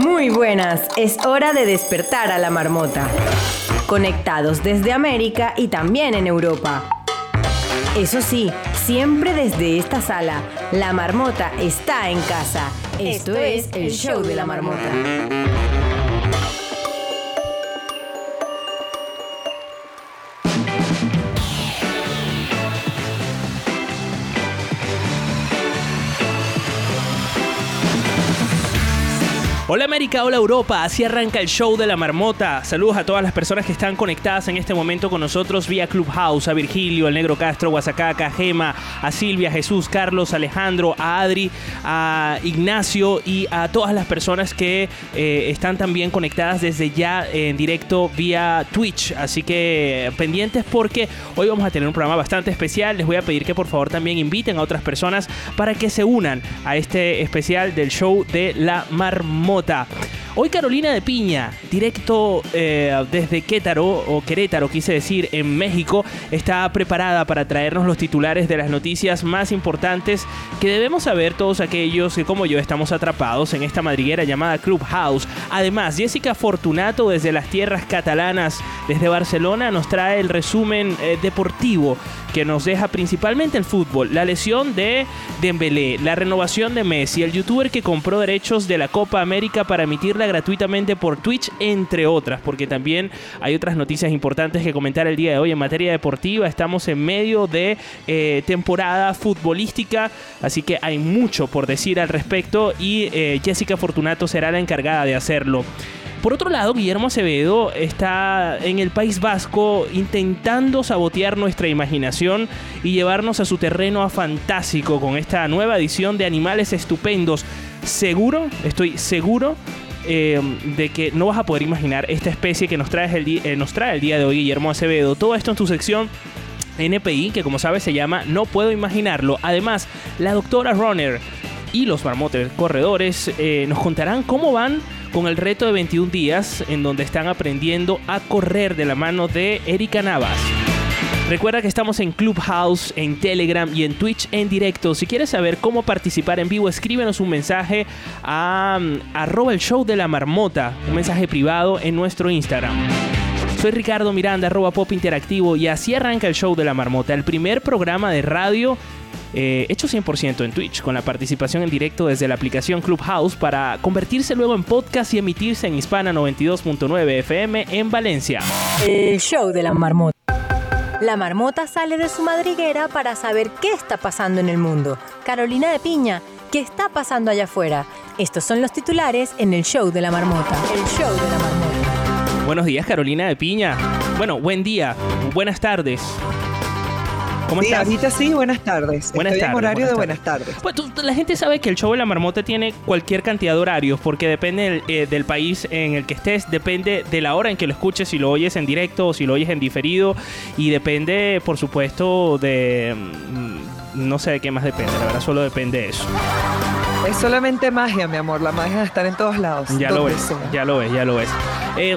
Muy buenas, es hora de despertar a la marmota. Conectados desde América y también en Europa. Eso sí, siempre desde esta sala, la marmota está en casa. Esto es el show de la marmota. Hola América, hola Europa, así arranca el show de la marmota. Saludos a todas las personas que están conectadas en este momento con nosotros vía Clubhouse, a Virgilio, el Negro Castro, Guasacaca, Gema, a Silvia, Jesús, Carlos, Alejandro, a Adri, a Ignacio y a todas las personas que eh, están también conectadas desde ya en directo vía Twitch. Así que pendientes porque hoy vamos a tener un programa bastante especial. Les voy a pedir que por favor también inviten a otras personas para que se unan a este especial del show de la marmota. incomodar. Hoy Carolina de Piña, directo eh, desde Quétaro o Querétaro, quise decir, en México, está preparada para traernos los titulares de las noticias más importantes que debemos saber todos aquellos que como yo estamos atrapados en esta madriguera llamada Clubhouse. Además, Jessica Fortunato desde las tierras catalanas, desde Barcelona, nos trae el resumen eh, deportivo que nos deja principalmente el fútbol, la lesión de Dembélé, la renovación de Messi, el youtuber que compró derechos de la Copa América para emitirla gratuitamente por Twitch, entre otras, porque también hay otras noticias importantes que comentar el día de hoy en materia deportiva. Estamos en medio de eh, temporada futbolística, así que hay mucho por decir al respecto y eh, Jessica Fortunato será la encargada de hacerlo. Por otro lado, Guillermo Acevedo está en el País Vasco intentando sabotear nuestra imaginación y llevarnos a su terreno a fantástico con esta nueva edición de Animales Estupendos. Seguro, estoy seguro eh, de que no vas a poder imaginar esta especie que nos trae, el eh, nos trae el día de hoy Guillermo Acevedo. Todo esto en tu sección NPI, que como sabes se llama No puedo imaginarlo. Además, la doctora Runner y los marmotes corredores eh, nos contarán cómo van con el reto de 21 días en donde están aprendiendo a correr de la mano de Erika Navas. Recuerda que estamos en Clubhouse, en Telegram y en Twitch en directo. Si quieres saber cómo participar en vivo, escríbenos un mensaje a mm, arroba el show de la marmota, un mensaje privado en nuestro Instagram. Soy Ricardo Miranda, arroba pop interactivo y así arranca el show de la marmota, el primer programa de radio eh, hecho 100% en Twitch, con la participación en directo desde la aplicación Clubhouse para convertirse luego en podcast y emitirse en Hispana 92.9 FM en Valencia. El show de la marmota. La marmota sale de su madriguera para saber qué está pasando en el mundo. Carolina de Piña, ¿qué está pasando allá afuera? Estos son los titulares en el show de la marmota. El show de la marmota. Buenos días, Carolina de Piña. Bueno, buen día, buenas tardes. ¿Cómo sí, ahorita sí, buenas tardes. Buenas Estoy tardes. en horario buenas de buenas tardes. tardes. Pues la gente sabe que el show de la marmota tiene cualquier cantidad de horarios, porque depende del, eh, del, país en el que estés, depende de la hora en que lo escuches, si lo oyes en directo o si lo oyes en diferido, y depende, por supuesto, de... Mm, no sé de qué más depende, la verdad solo depende de eso. Es solamente magia, mi amor. La magia de estar en todos lados. Ya lo ves, sea. ya lo ves, ya lo ves. Eh,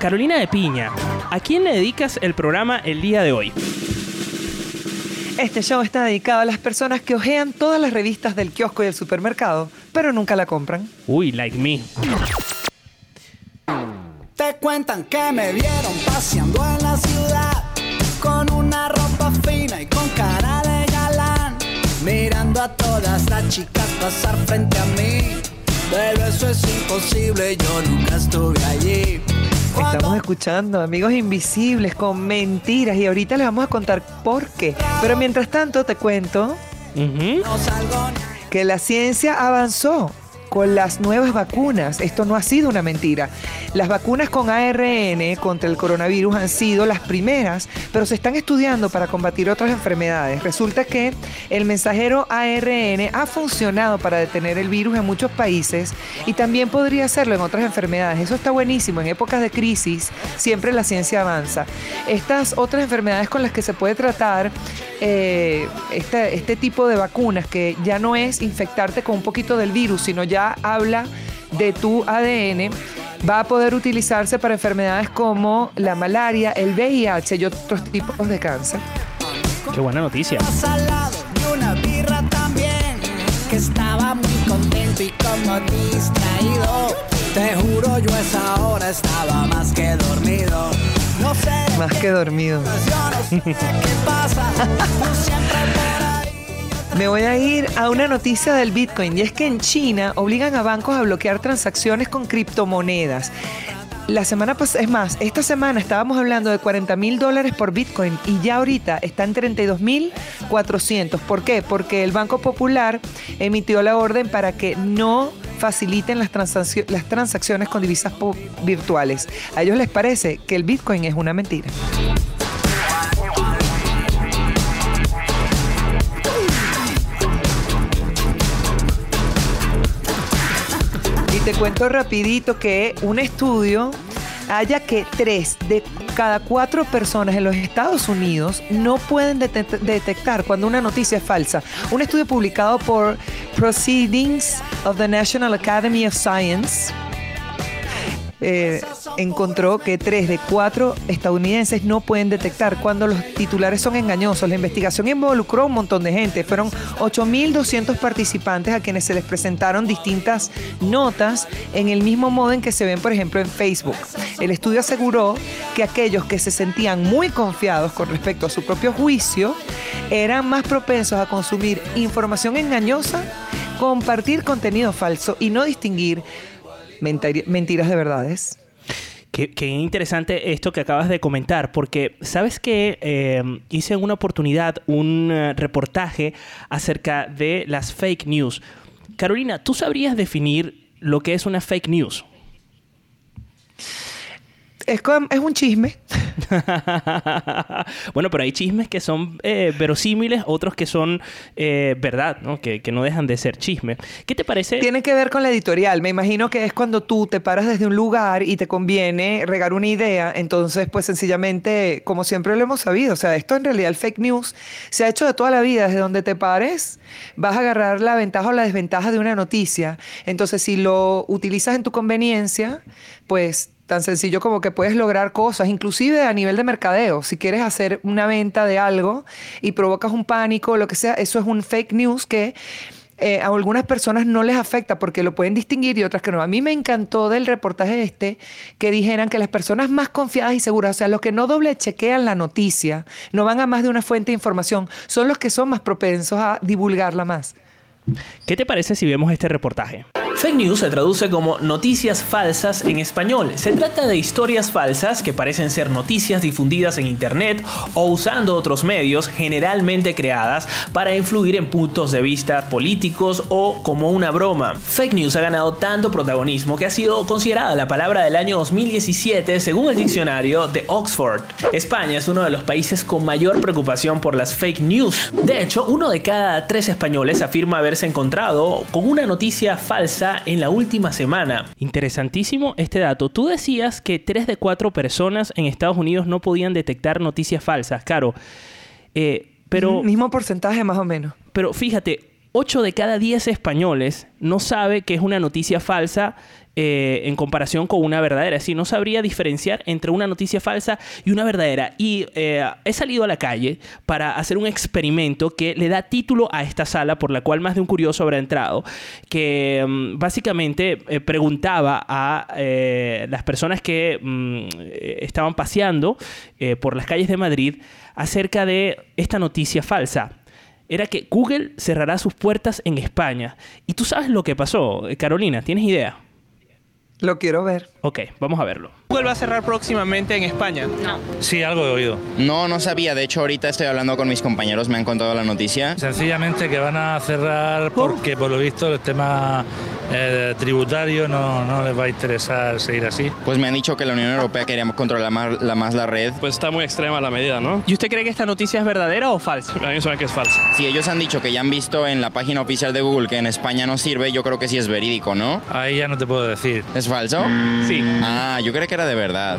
Carolina de Piña, ¿a quién le dedicas el programa el día de hoy? Este show está dedicado a las personas que ojean todas las revistas del kiosco y del supermercado, pero nunca la compran. Uy, like me. Te cuentan que me vieron paseando en la ciudad con una ropa fina y con cara de galán, mirando a todas las chicas pasar frente a mí. Pero eso es imposible, yo nunca estuve allí. Estamos escuchando Amigos Invisibles con mentiras y ahorita les vamos a contar por qué. Pero mientras tanto te cuento uh -huh. que la ciencia avanzó con las nuevas vacunas. Esto no ha sido una mentira. Las vacunas con ARN contra el coronavirus han sido las primeras, pero se están estudiando para combatir otras enfermedades. Resulta que el mensajero ARN ha funcionado para detener el virus en muchos países y también podría hacerlo en otras enfermedades. Eso está buenísimo. En épocas de crisis siempre la ciencia avanza. Estas otras enfermedades con las que se puede tratar eh, este, este tipo de vacunas, que ya no es infectarte con un poquito del virus, sino ya habla de tu ADN, va a poder utilizarse para enfermedades como la malaria, el VIH y otros tipos de cáncer. Qué buena noticia. una birra también, que estaba muy contento y como distraído. Te juro yo a esa hora estaba más que dormido. No sé. Más que dormido. Yo no sé qué pasa. Tú siempre. Me voy a ir a una noticia del Bitcoin y es que en China obligan a bancos a bloquear transacciones con criptomonedas. La semana pasada, es más, esta semana estábamos hablando de 40 mil dólares por Bitcoin y ya ahorita está en 32 mil 400. ¿Por qué? Porque el Banco Popular emitió la orden para que no faciliten las, las transacciones con divisas virtuales. A ellos les parece que el Bitcoin es una mentira. Te cuento rapidito que un estudio haya que tres de cada cuatro personas en los Estados Unidos no pueden dete- detectar cuando una noticia es falsa. Un estudio publicado por Proceedings of the National Academy of Science eh, encontró que tres de cuatro estadounidenses no pueden detectar cuando los titulares son engañosos. La investigación involucró a un montón de gente. Fueron 8.200 participantes a quienes se les presentaron distintas notas en el mismo modo en que se ven, por ejemplo, en Facebook. El estudio aseguró que aquellos que se sentían muy confiados con respecto a su propio juicio eran más propensos a consumir información engañosa, compartir contenido falso y no distinguir mentiras de verdades. Qué, interesante esto que acabas de comentar, porque sabes que eh, hice en una oportunidad un eh, reportaje acerca de las fake news. Carolina, ¿tú sabrías definir lo que es una fake news? Es, es un chisme. bueno, pero hay chismes que son eh, verosímiles, otros que son eh, verdad, ¿no? Que, que no dejan de ser chisme. ¿Qué te parece? Tiene que ver con la editorial. Me imagino que es cuando tú te paras desde un lugar y te conviene regar una idea. Entonces, pues sencillamente, como siempre lo hemos sabido, o sea, esto en realidad el fake news se ha hecho de toda la vida. Desde donde te pares, vas a agarrar la ventaja o la desventaja de una noticia. Entonces, si lo utilizas en tu conveniencia, pues tan sencillo como que puedes lograr cosas, inclusive a nivel de mercadeo. Si quieres hacer una venta de algo y provocas un pánico lo que sea, eso es un fake news que eh, a algunas personas no les afecta porque lo pueden distinguir y otras que no. A mí me encantó del reportaje este que dijeran que las personas más confiadas y seguras, o sea, los que no doble chequean la noticia, no van a más de una fuente de información, son los que son más propensos a divulgarla más. ¿Qué te parece si vemos este reportaje? Fake news se traduce como noticias falsas en español. Se trata de historias falsas que parecen ser noticias difundidas en internet o usando otros medios, generalmente creadas para influir en puntos de vista políticos o como una broma. Fake news ha ganado tanto protagonismo que ha sido considerada la palabra del año 2017 según el diccionario de Oxford. España es uno de los países con mayor preocupación por las fake news. De hecho, uno de cada tres españoles afirma haberse encontrado con una noticia falsa en la última semana. Interesantísimo este dato. Tú decías que 3 de 4 personas en Estados Unidos no podían detectar noticias falsas, Caro. Eh, pero, Mismo porcentaje más o menos. pero fíjate, 8 de cada 10 españoles no sabe que es una noticia falsa eh, en comparación con una verdadera. Es decir, no sabría diferenciar entre una noticia falsa y una verdadera. Y eh, he salido a la calle para hacer un experimento que le da título a esta sala, por la cual más de un curioso habrá entrado, que mm, básicamente eh, preguntaba a las personas que mm, estaban paseando por las calles de Madrid acerca de esta noticia falsa era que Google cerrará sus puertas en España. ¿Y tú sabes lo que pasó, Carolina? ¿Tienes idea? Lo quiero ver. Ok, vamos a verlo. Google va a cerrar próximamente en España. Sí, algo he oído. No, no sabía. De hecho, ahorita estoy hablando con mis compañeros, me han contado la noticia. Sencillamente que van a cerrar porque por lo visto el tema eh, tributario no, no les va a interesar seguir así. Pues me han dicho que la Unión Europea quería controlar más la, más la red. Pues está muy extrema la medida, ¿no? ¿Y usted cree que esta noticia es verdadera o falsa? A mí me suena que es falsa. Si ellos han dicho que ya han visto en la página oficial de Google que en España no sirve, yo creo que sí es verídico, ¿no? Ahí ya no te puedo decir. ¿Es falso? Sí. Ah, yo creo que de verdad.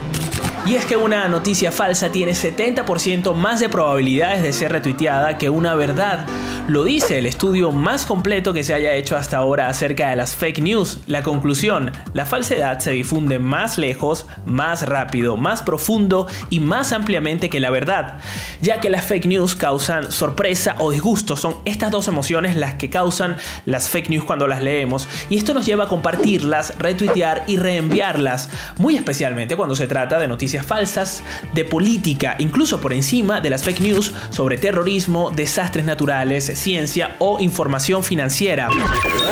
Y es que una noticia falsa tiene 70% más de probabilidades de ser retuiteada que una verdad. Lo dice el estudio más completo que se haya hecho hasta ahora acerca de las fake news. La conclusión, la falsedad se difunde más lejos, más rápido, más profundo y más ampliamente que la verdad. Ya que las fake news causan sorpresa o disgusto, son estas dos emociones las que causan las fake news cuando las leemos y esto nos lleva a compartirlas, retuitear y reenviarlas, muy especialmente cuando se trata de noticias falsas, de política, incluso por encima de las fake news sobre terrorismo, desastres naturales, ciencia o información financiera.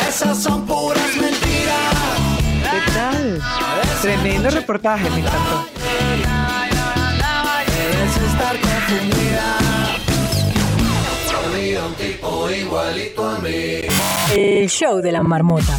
Esas son puras mentiras. ¿Qué tal? Tremendo reportaje, me encantó. El show de la marmota.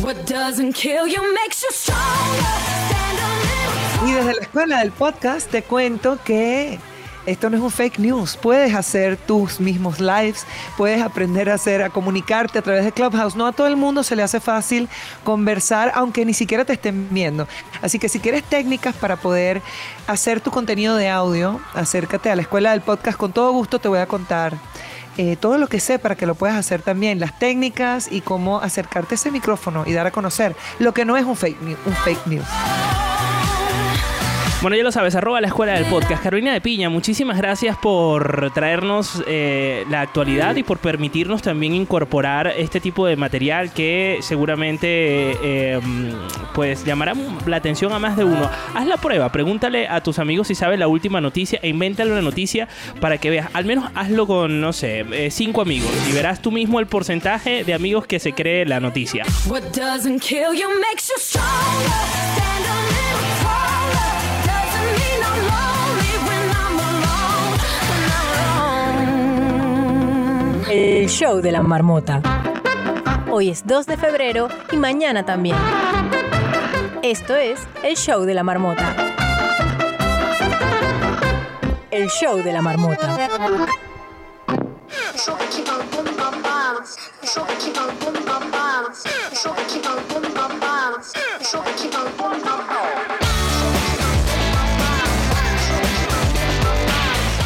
Y desde la escuela del podcast te cuento que esto no es un fake news. Puedes hacer tus mismos lives, puedes aprender a hacer, a comunicarte a través de Clubhouse. No a todo el mundo se le hace fácil conversar, aunque ni siquiera te estén viendo. Así que si quieres técnicas para poder hacer tu contenido de audio, acércate a la escuela del podcast. Con todo gusto te voy a contar. eh, todo lo que sé para que lo puedas hacer también, las técnicas y cómo acercarte a ese micrófono y dar a conocer lo que no es un fake, un fake news. Bueno, ya lo sabes, arroba la escuela del podcast. Carolina de Piña, muchísimas gracias por traernos eh, la actualidad y por permitirnos también incorporar este tipo de material que seguramente eh, pues llamará la atención a más de uno. Haz la prueba, pregúntale a tus amigos si sabes la última noticia e invéntale una noticia para que veas. Al menos hazlo con, no sé, eh, cinco amigos y verás tú mismo el porcentaje de amigos que se cree la noticia. What doesn't kill you makes you stronger. Stand a show de la marmota. Hoy es 2 de febrero y mañana también. Esto es el show de la marmota. El show de la marmota.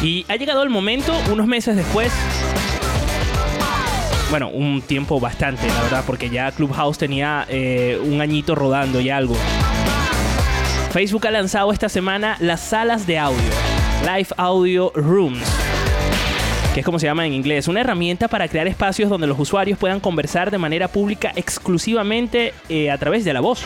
Y ha llegado el momento, unos meses después. Bueno, un tiempo bastante, la verdad, porque ya Clubhouse tenía eh, un añito rodando y algo. Facebook ha lanzado esta semana las salas de audio, Live Audio Rooms, que es como se llama en inglés, una herramienta para crear espacios donde los usuarios puedan conversar de manera pública exclusivamente eh, a través de la voz.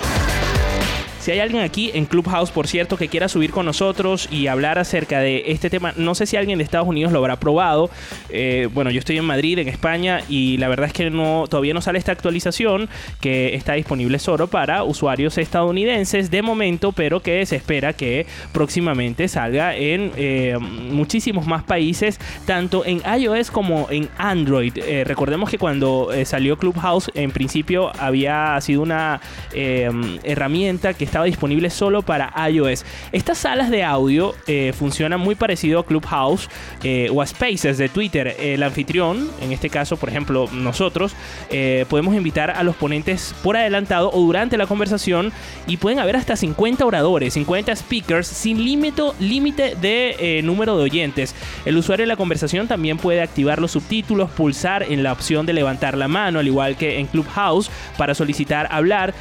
Si hay alguien aquí en Clubhouse, por cierto, que quiera subir con nosotros y hablar acerca de este tema, no sé si alguien de Estados Unidos lo habrá probado. Eh, bueno, yo estoy en Madrid, en España, y la verdad es que no, todavía no sale esta actualización que está disponible solo para usuarios estadounidenses de momento, pero que se espera que próximamente salga en eh, muchísimos más países, tanto en iOS como en Android. Eh, recordemos que cuando salió Clubhouse, en principio había sido una herramienta que estaba disponible solo para iOS. Estas salas de audio eh, funcionan muy parecido a Clubhouse eh, o a Spaces de Twitter. El anfitrión, en este caso, por ejemplo, nosotros, eh, podemos invitar a los ponentes por adelantado o durante la conversación y pueden haber hasta 50 oradores, 50 speakers sin límite de número de oyentes. El usuario de la conversación también puede activar los subtítulos, pulsar en la opción de levantar la mano, al igual que en Clubhouse, para solicitar hablar.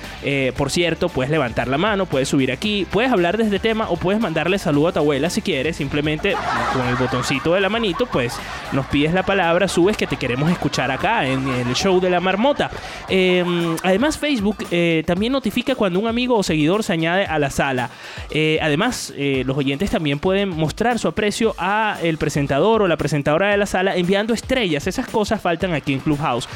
Por cierto, puedes levantar la mano, puedes subir aquí, puedes hablar de este tema o puedes mandarle saludo a tu abuela si quieres, simplemente con el botoncito de la manito, pues nos pides la palabra, subes que te queremos escuchar acá en el show de la marmota. Eh, además, Facebook eh, también notifica cuando un amigo o seguidor se añade a la sala. Eh, además, eh, los oyentes también pueden mostrar su aprecio a el presentador o la presentadora de la sala enviando estrellas. Esas cosas faltan aquí en Clubhouse.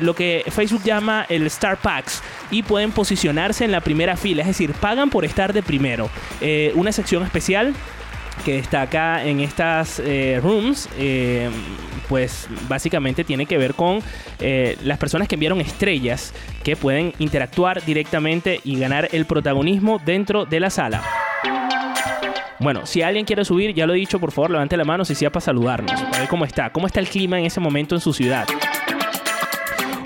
Lo que Facebook llama el Star Packs y pueden posicionarse en la primera fila, decir, pagan por estar de primero. Eh, una sección especial que está acá en estas eh, rooms, eh, pues básicamente tiene que ver con eh, las personas que enviaron estrellas que pueden interactuar directamente y ganar el protagonismo dentro de la sala. Bueno, si alguien quiere subir, ya lo he dicho, por favor levante la mano si sea para saludarnos, para ver cómo está, cómo está el clima en ese momento en su ciudad.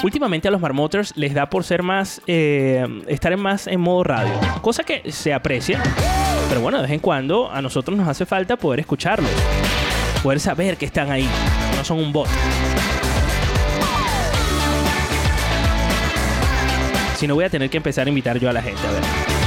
Últimamente a los marmoters les da por ser más, eh, estar en más en modo radio, cosa que se aprecia, pero bueno, de vez en cuando a nosotros nos hace falta poder escucharlos, poder saber que están ahí, no son un bot. Si no voy a tener que empezar a invitar yo a la gente, a ver.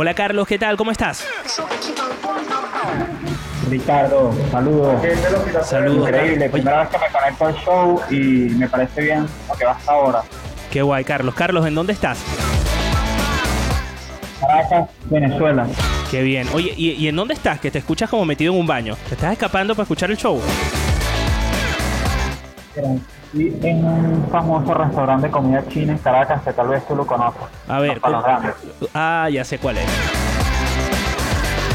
Hola Carlos, ¿qué tal? ¿Cómo estás? Ricardo, saludos. Saludos. Increíble, primera vez que me conecto al show y me parece bien lo que va hasta ahora. Qué guay, Carlos. Carlos, ¿en dónde estás? Caracas, Venezuela. Qué bien. Oye, ¿y, y en dónde estás? Que te escuchas como metido en un baño. ¿Te estás escapando para escuchar el show? Estoy en un famoso restaurante de comida china en Caracas que tal vez tú lo conoces. A ver, Los Palos ¿cómo- Grandes. Ah, ya sé cuál es.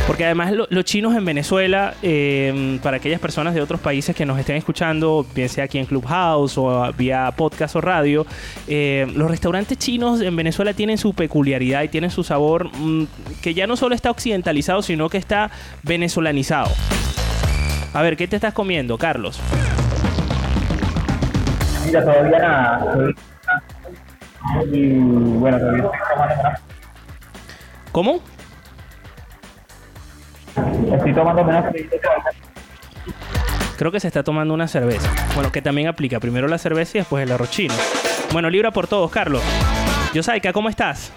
Porque además lo- los chinos en Venezuela, eh, para aquellas personas de otros países que nos estén escuchando, bien sea aquí en Clubhouse o vía podcast o radio, eh, los restaurantes chinos en Venezuela tienen su peculiaridad y tienen su sabor mm, que ya no solo está occidentalizado, sino que está venezolanizado. A ver, ¿qué te estás comiendo, Carlos? Mira, todavía nada. estoy- Y bueno, todavía estoy tomando ¿Cómo? Estoy tomando menos Creo que se está tomando una cerveza. Bueno, que también aplica primero la cerveza y después el arroz chino. Bueno, libra por todos, Carlos. Yosaika, ¿cómo estás?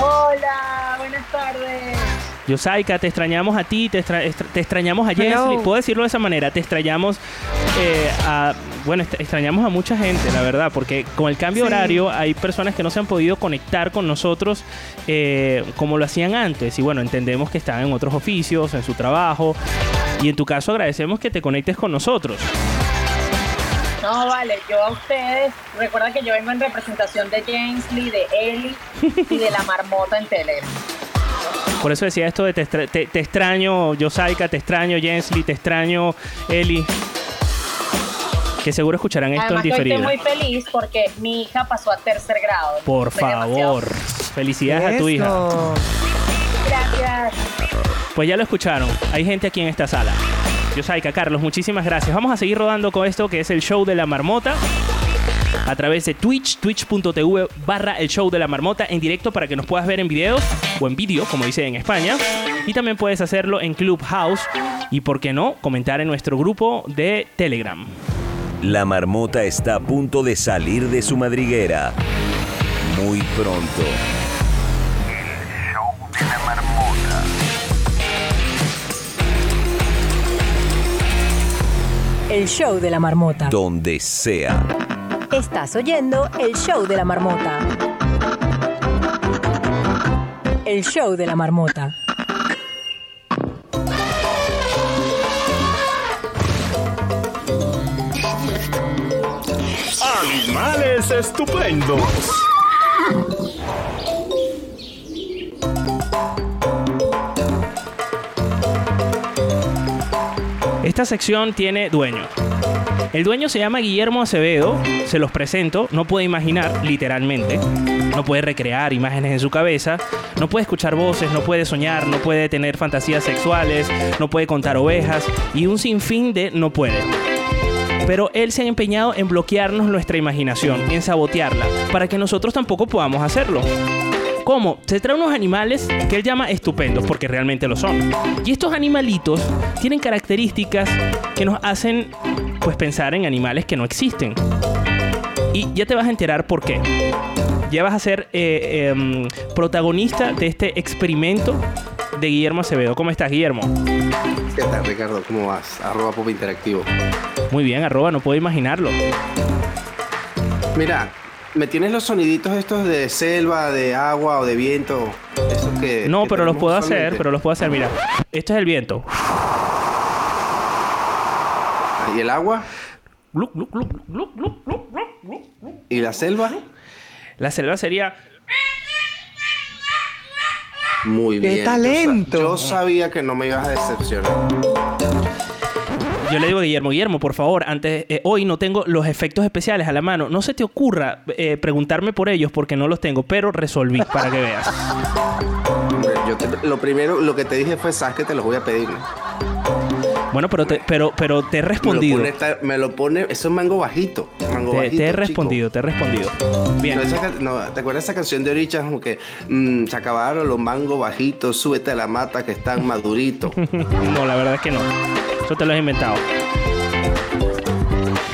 Hola, buenas tardes. Yosaika, te extrañamos a ti, te, extra- extra- te extrañamos a Hello. Jensly. Puedo decirlo de esa manera, te extrañamos eh, a... Bueno, extrañamos a mucha gente, la verdad, porque con el cambio Sí. horario hay personas que no se han podido conectar con nosotros eh, como lo hacían antes. Y bueno, entendemos que están en otros oficios, en su trabajo. Y en tu caso agradecemos que te conectes con nosotros. No, vale, yo a ustedes, recuerda que yo vengo en representación de James Lee, de Ellie y de la marmota en Telegram. Por eso decía esto de te, extra- te- te extraño, Yosaika, te extraño, Jensly, te extraño, Eli. Que seguro escucharán esto Además, en diferido. estoy muy feliz porque mi hija pasó a tercer grado. Por Estoy demasiado favor. Felicidades a tu hija. Gracias. Pues ya lo escucharon. Hay gente aquí en esta sala. Yosaika, Carlos, muchísimas gracias. Vamos a seguir rodando con esto que es el show de la marmota. A través de Twitch, twitch.tv barra el show de la marmota en directo para que nos puedas ver en videos o en vídeo, como dice en España. Y también puedes hacerlo en Clubhouse y, por qué no, comentar en nuestro grupo de Telegram. La marmota está a punto de salir de su madriguera. Muy pronto. El show de la marmota. El show de la marmota. Donde sea. Estás oyendo el show de la marmota. El show de la marmota. Animales estupendos. Esta sección tiene dueño. El dueño se llama Guillermo Acevedo, se los presento, no puede imaginar, literalmente, no puede recrear imágenes en su cabeza, no puede escuchar voces, no puede soñar, no puede tener fantasías sexuales, no puede contar ovejas y un sinfín de no puede. Pero él se ha empeñado en bloquearnos nuestra imaginación, en sabotearla, para que nosotros tampoco podamos hacerlo. ¿Cómo? Se trae unos animales que él llama estupendos, porque realmente lo son. Y estos animalitos tienen características que nos hacen pues pensar en animales que no existen. Y ya te vas a enterar por qué. Ya vas a ser eh, em, protagonista de este experimento de Guillermo Acevedo. ¿Cómo estás, Guillermo? ¿Qué tal, Ricardo? ¿Cómo vas? Arroba Pop Interactivo. Muy bien, arroba, no puedo imaginarlo. Mira, me tienes los soniditos estos de selva, de agua o de viento. Esos que. No, que pero los puedo hacer, pero los puedo hacer. Mira, este es el viento. ¿Y el agua? ¿Y la selva? La selva sería. Muy ¡Qué bien. Sa- talento! Yo, sabía que no me ibas a decepcionar. Yo le digo a Guillermo, Guillermo, por favor, antes eh, hoy no tengo los efectos especiales a la mano. No se te ocurra eh, preguntarme por ellos porque no los tengo, pero resolví para que veas. Yo te- lo primero, lo que te dije fue, sabes que te los voy a pedir. ¿no? Bueno, pero te, pero, pero te he respondido. Me lo pone, esta- me lo pone, eso es mango bajito. Mango Te, bajito, te he chico. respondido, te he respondido. Bien. No, esa ca- no, ¿Te acuerdas esa canción de Orichas? Como que mm, se acabaron los mangos bajitos, súbete a la mata que están maduritos. no, la verdad es que no. Eso te lo has inventado.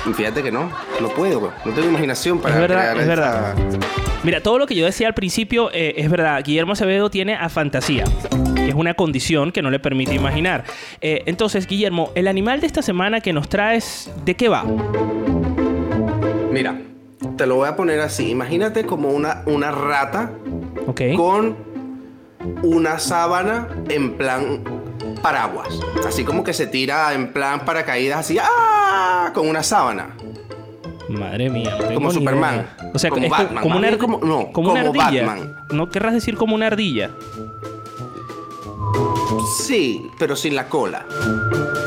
Y Fíjate que no, no puedo, güey. no tengo imaginación para Es verdad, es esa- verdad. Mira, todo lo que yo decía al principio eh, es verdad. Guillermo Acevedo tiene a fantasía, que es una condición que no le permite imaginar. Eh, entonces, Guillermo, el animal de esta semana que nos traes, ¿de qué va? Mira, te lo voy a poner así. Imagínate como una, una rata con una sábana en plan paraguas. Así como que se tira en plan paracaídas así, ¡ah! Con una sábana. Madre mía, no Como Superman. idea. O sea, Como es Batman. como una, como- no, como una como ardilla. Batman. ¿No querrás decir como una ardilla? Sí, pero sin la cola.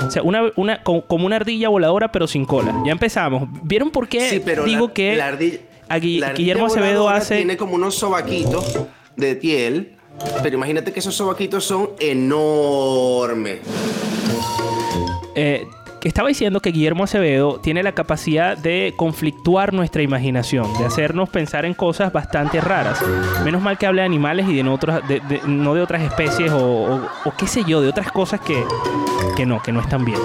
O sea, una, una, co- como una ardilla voladora, pero sin cola. Ya empezamos. ¿Vieron por qué Sí, pero digo la- que la ardilla- a Gui- La ardilla Guillermo Acevedo hace... Tiene como unos sobaquitos de piel. Pero imagínate que esos sobaquitos son enormes. Eh, que estaba diciendo que Guillermo Acevedo tiene la capacidad de conflictuar nuestra imaginación, de hacernos pensar en cosas bastante raras. Menos mal que habla de animales y de no, otras, de- de- no de otras especies o, o- o qué sé yo, de otras cosas que, que no, que no están bien.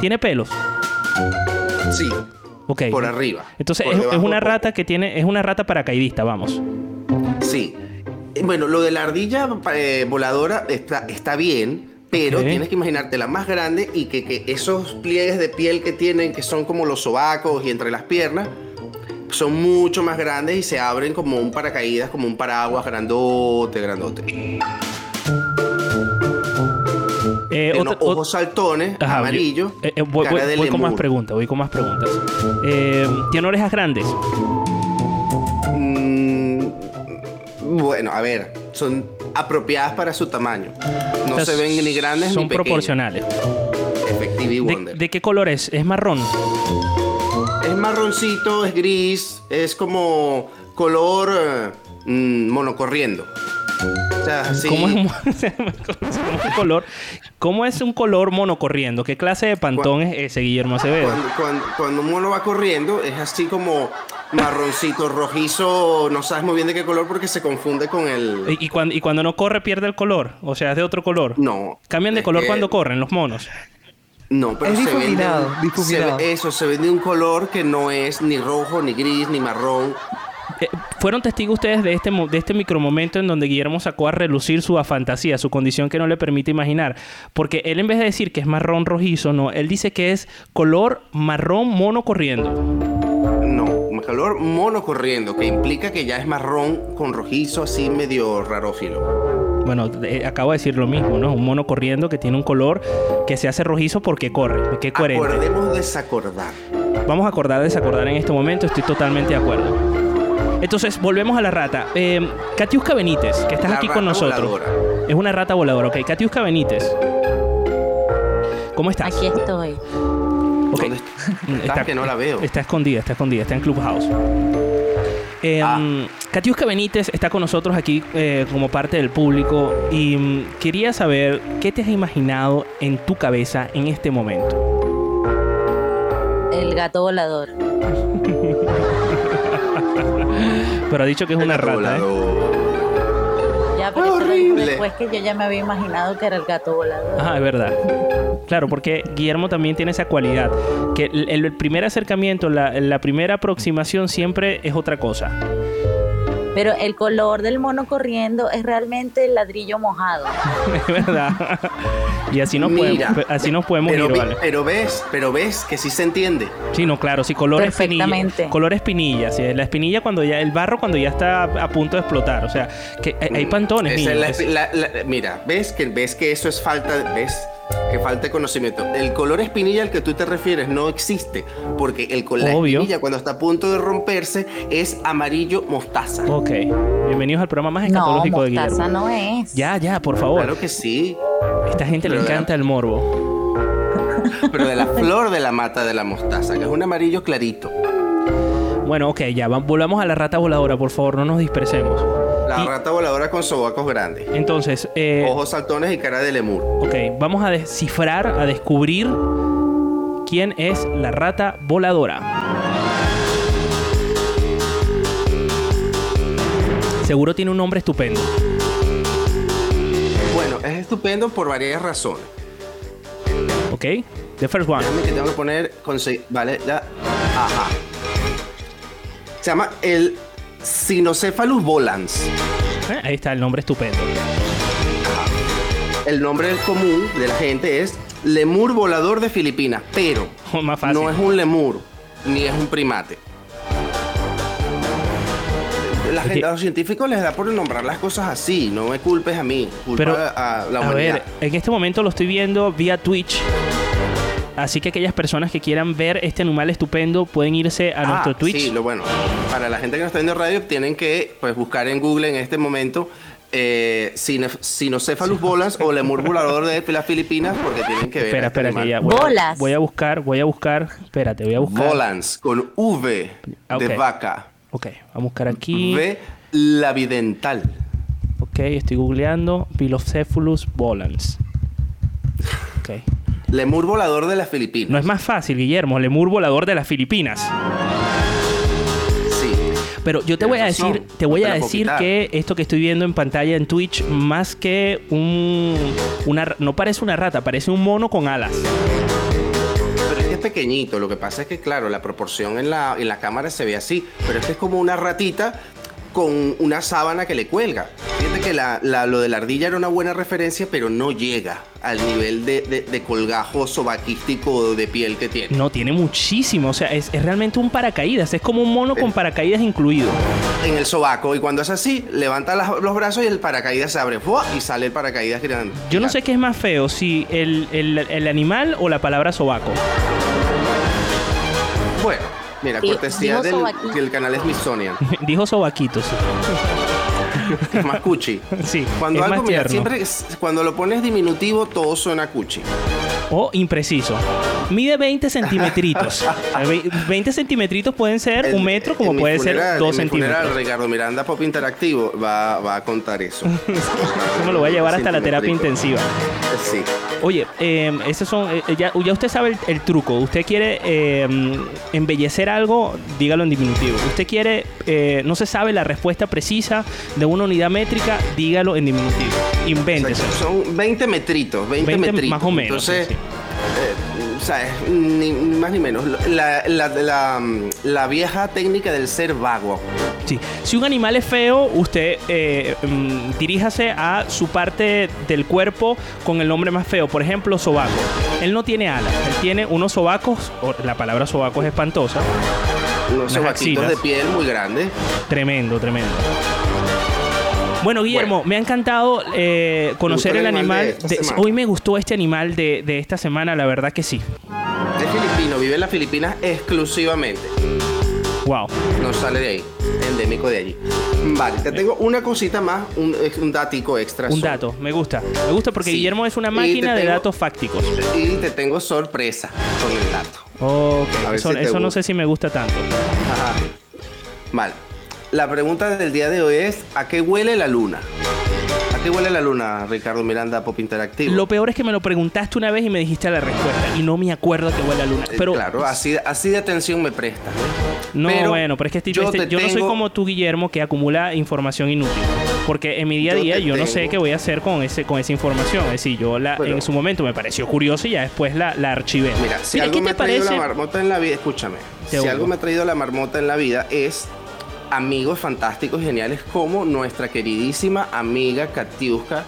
¿Tiene pelos? Sí. Ok. Por arriba. Entonces Por es, una rata que tiene, es una rata paracaidista, vamos. Sí. Eh, Bueno, lo de la ardilla eh, voladora está, está bien, pero tienes que imaginarte la más grande y que, que esos pliegues de piel que tienen, que son como los sobacos y entre las piernas, son mucho más grandes y se abren como un paracaídas, como un paraguas grandote, grandote. Eh, otra- ojos saltones, Ajá, amarillos, yo- eh, eh, voy, cara voy- de voy con más preguntas, voy con más preguntas. Eh, ¿Tiene orejas grandes? Mm, bueno, a ver, son apropiadas para su tamaño. No se ven ni grandes Son ni pequeñas. proporcionales. Effective y ¿De, Wonder. de qué color es? ¿Es marrón? Es marroncito, es gris, es como color eh, mm, monocorriendo. O sea, así. ¿Cómo es, un- cómo es un color? ¿Cómo es un color monocorriendo? ¿Qué clase de pantón es ese, Guillermo Acevedo? Cuando, cuando- cuando un mono va corriendo, es así como marroncito, rojizo, no sabes muy bien de qué color porque se confunde con el. ¿Y, y cuando, y cuando no corre pierde el color? O sea, es de otro color. No. Cambian de color que- cuando corren los monos. No, pero Es se vende, difuminado, un- difuminado. se ve- eso, se vende un color que no es ni rojo, ni gris, ni marrón. Eh, ¿Fueron testigos ustedes de este, de este micromomento en donde Guillermo sacó a relucir su fantasía, su condición que no le permite imaginar? Porque él en vez de decir que es marrón rojizo, no, él dice que es color marrón mono corriendo. No, color mono corriendo, que implica que ya es marrón con rojizo, así medio rarófilo. Bueno, eh, acabo de decir lo mismo, ¿no? Un mono corriendo que tiene un color que se hace rojizo porque corre. Qué coherente. Acordemos desacordar. Vamos a acordar, desacordar en este momento, estoy totalmente de acuerdo. Entonces, volvemos a la rata. Eh, Katiuska Benítez, que estás La aquí con rata nosotros. voladora. Es una rata voladora, ok. Katiuska Benítez. ¿Cómo estás? Aquí estoy. ¿Dónde estás? que no la veo. Está escondida, está escondida, está en Clubhouse. Eh, Ah. Katiuska Benítez está con nosotros aquí eh, como parte del público y mm, quería saber qué te has imaginado en tu cabeza en este momento. El gato volador. Pero ha dicho que es una rata, ¿eh? Ya, pero horrible. después que yo ya me había imaginado que era el gato volador. Ajá, es verdad. Claro, porque Guillermo también tiene esa cualidad. Que el, el primer acercamiento, la, la primera aproximación siempre es otra cosa. Pero el color del mono corriendo es realmente el ladrillo mojado. Es verdad. Y así nos Mira, podemos, así nos podemos pero, ir, vi- ¿vale? pero ves, pero ves que sí se entiende. Sí, no, claro, sí, color espinilla. Perfectamente. Color espinilla, sí, la espinilla cuando ya, el barro cuando ya está a punto de explotar. O sea, que hay, hay pantones, niños. la- la- la- mira, ves que ves que eso es falta, de- ves que falta conocimiento. El color espinilla al que tú te refieres no existe, porque el color Obvio. espinilla cuando está a punto de romperse es amarillo mostaza. Ok. Bienvenidos al programa más No, escatológico de mostaza Guillermo. no es. Ya, ya, por favor. Claro que sí, Esta gente le Pero de- encanta el morbo. pero de la flor de la mata de la mostaza, que es un amarillo clarito. Bueno, ok, ya. va- Volvamos a la rata voladora, por favor, no nos dispersemos. La Y- rata voladora con sobacos grandes, Entonces, eh, ojos saltones y cara de lemur. ok, vamos a descifrar, a descubrir quién es la rata voladora. Seguro tiene un nombre estupendo. Bueno, es estupendo por varias razones. ¿Ok? The first one. Déjame que tengo que poner. Vale, ya. Ajá. Se llama el Cynocephalus volans. Eh, Ahí está el nombre estupendo. El nombre común de la gente es lemur volador de Filipinas, pero Más fácil. no es un lemur ni es un primate. La gente, a los científicos les da por nombrar las cosas así, no me culpes a mí, culpa Pero, a la a humanidad. ver, en este momento lo estoy viendo vía Twitch. Así que aquellas personas que quieran ver este animal estupendo pueden irse a Ah, nuestro Twitch. Sí, lo bueno. Para la gente que no está viendo radio, tienen que pues, buscar en Google en este momento eh, Cine- Cynocephalus volans o lemur volador de las Filipinas, porque tienen que ver. Espera, a este espera, que ya. Voy a, Bolas. voy a buscar, voy a buscar. Espérate, voy a buscar. Volans, con V Ah, de ok. vaca. Ok, vamos a buscar aquí. V labidental. Ok, estoy googleando. Pilocephalus volans. Ok. Lemur volador de las Filipinas. No es más fácil, Guillermo. Lemur volador de las Filipinas. Sí. Pero yo te voy a decir, te voy a decir que esto que estoy viendo en pantalla en Twitch, más que un una no parece una rata, parece un mono con alas. Pero es que es pequeñito. Lo que pasa es que, claro, la proporción en la, en la cámara se ve así. Pero es que es como una ratita con una sábana que le cuelga. Fíjate que la, la- lo de la ardilla era una buena referencia, pero no llega al nivel de, de- de colgajo sobaquístico de piel que tiene. No, tiene muchísimo. O sea, es, es realmente un paracaídas. Es como un mono con paracaídas incluido. En el sobaco. Y cuando es así, levanta las- los brazos y el paracaídas se abre. ¡fua! Y sale el paracaídas grande. Yo no sé qué es más feo, si el, el- el animal o la palabra sobaco. Bueno, mira, Sí, cortesía del, canal Smithsonian. Dijo sobaquitos. Es más cuchi. Sí, Cuando es algo, más mira, siempre es- cuando lo pones diminutivo, todo suena cuchi. O impreciso. Mide 20 centímetritos. Ve- 20 centímetritos pueden ser un metro, como puede ser dos en mi funeral, centímetros. Ricardo Miranda Pop Interactivo va, va a contar eso. Me lo voy a llevar hasta la terapia intensiva. Sí. Oye, eh, esos son, eh, ya, ya usted sabe el, el truco. Usted quiere eh, embellecer algo, dígalo en diminutivo. Usted quiere, eh, no se sabe la respuesta precisa de una unidad métrica, dígalo en diminutivo. Invéntese. Son 20 metritos, 20, 20 metritos. más o menos, Entonces, sí, sí. Eh, o sea, es ni, ni más ni menos. La, la- la, la vieja técnica del ser vago. Sí. Si un animal es feo, usted eh, mm, diríjase a su parte del cuerpo con el nombre más feo. Por ejemplo, sobaco. Él no tiene alas, él tiene unos sobacos, la palabra sobaco es espantosa. Unos Unas sobaquitos de piel muy grandes. Tremendo, tremendo. Bueno, Guillermo, me ha encantado eh, conocer ¿Te el animal animal. de hoy me gustó este animal de, de esta semana, la verdad que sí. Es filipino, vive en las Filipinas exclusivamente. Wow. No sale de ahí, endémico de allí. Vale, te tengo una cosita más, un, un datico extra. Un dato, me gusta. Me gusta porque Sí. Guillermo es una máquina de tengo- datos fácticos. Y te tengo sorpresa con el dato. Ok, A ver eso, si te eso no gusta. sé si me gusta tanto. Ajá. Vale. La pregunta del día de hoy es: ¿a qué huele la luna? ¿A qué huele la luna, Ricardo Miranda, Pop Interactivo? Lo peor es que me lo preguntaste una vez y me dijiste la respuesta y no me acuerdo que huele a luna. Eh, Pero claro, así, así de atención me presta. no, pero bueno, pero es que este- yo este- te yo no soy tengo- como tú, Guillermo, que acumula información inútil. Porque en mi día a día yo no sé qué voy a hacer con ese con esa información. Es decir, yo la, en su momento me pareció curioso y ya después la, la archivé. Mira, si Mira, algo ¿qué me te ha traído parece? la marmota en la vida, escúchame. Te si oigo. algo me ha traído la marmota en la vida es amigos fantásticos y geniales como nuestra queridísima amiga Katiuska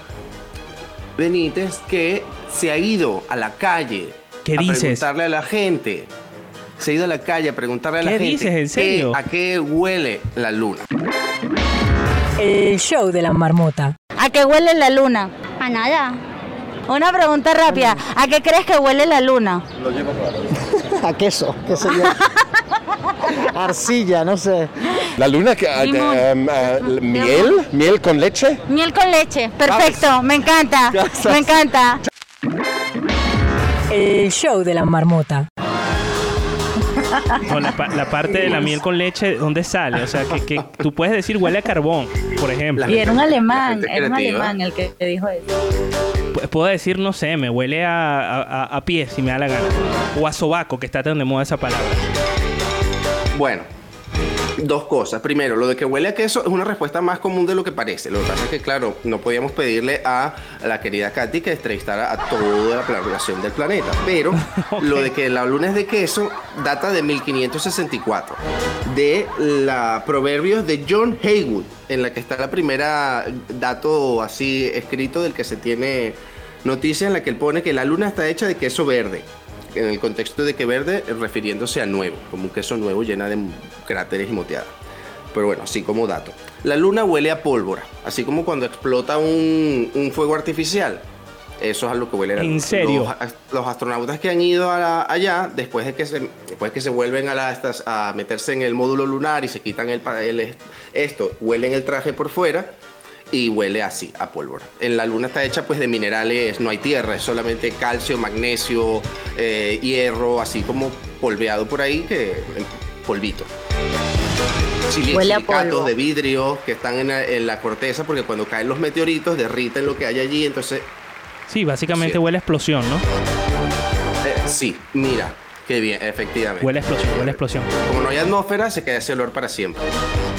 Benítez que se ha ido a la calle ¿Qué a dices? preguntarle a la gente. Se ha ido a la calle a preguntarle a la ¿Qué gente dices? ¿En qué- serio? a qué huele la luna. El show de la marmota. ¿A qué huele la luna? A nada. Una pregunta rápida. ¿A qué crees que huele la luna? Lo llevo claro. A queso, qué sé yo. Arcilla, no sé. La luna, que, Limón. de, em, ah, miel, miel con leche. Miel con leche. Perfecto, me encanta. Me encanta. El show de la marmota. No, la, pa- la parte de la miel con leche, ¿dónde sale? O sea, que, que tú puedes decir huele a carbón, por ejemplo. Y era un alemán, era un alemán el que te dijo eso. Pu- Puedo decir, no sé, me huele a, a, a- a pie, si me da la gana. O a sobaco, que está tan de moda esa palabra. Bueno, dos cosas. Primero, lo de que huele a queso es una respuesta más común de lo que parece. Lo que pasa es que, claro, no podíamos pedirle a la querida Katy que entrevistara a toda la población del planeta. Pero lo de que la luna es de queso data de 1564. De la Proverbios de John Haywood, en la que está la primera dato así escrito del que se tiene noticia en la que él pone que la luna está hecha de queso verde en el contexto de que verde eh, refiriéndose a nuevo, como un queso nuevo llena de cráteres y moteadas. Pero bueno, así como dato. La luna huele a pólvora, así como cuando explota un, un fuego artificial. Eso es a lo que huele la ¿En luna. serio? Los, as- los astronautas que han ido a la- allá, después de que se, después que se vuelven a, la- estas- a meterse en el módulo lunar y se quitan el, esto, huelen el traje por fuera y huele así, a pólvora. En la luna está hecha pues de minerales, no hay tierra, es solamente calcio, magnesio, eh, hierro, así como polveado por ahí, que polvito. Sili- Huele a silicatos de vidrio que están en la, en la corteza porque cuando caen los meteoritos derriten lo que hay allí, entonces Sí, básicamente Sí. huele a explosión, ¿no? eh, sí, mira, qué bien, efectivamente. Huele a explosión, huele a explosión. Como no hay atmósfera, se queda ese olor para siempre.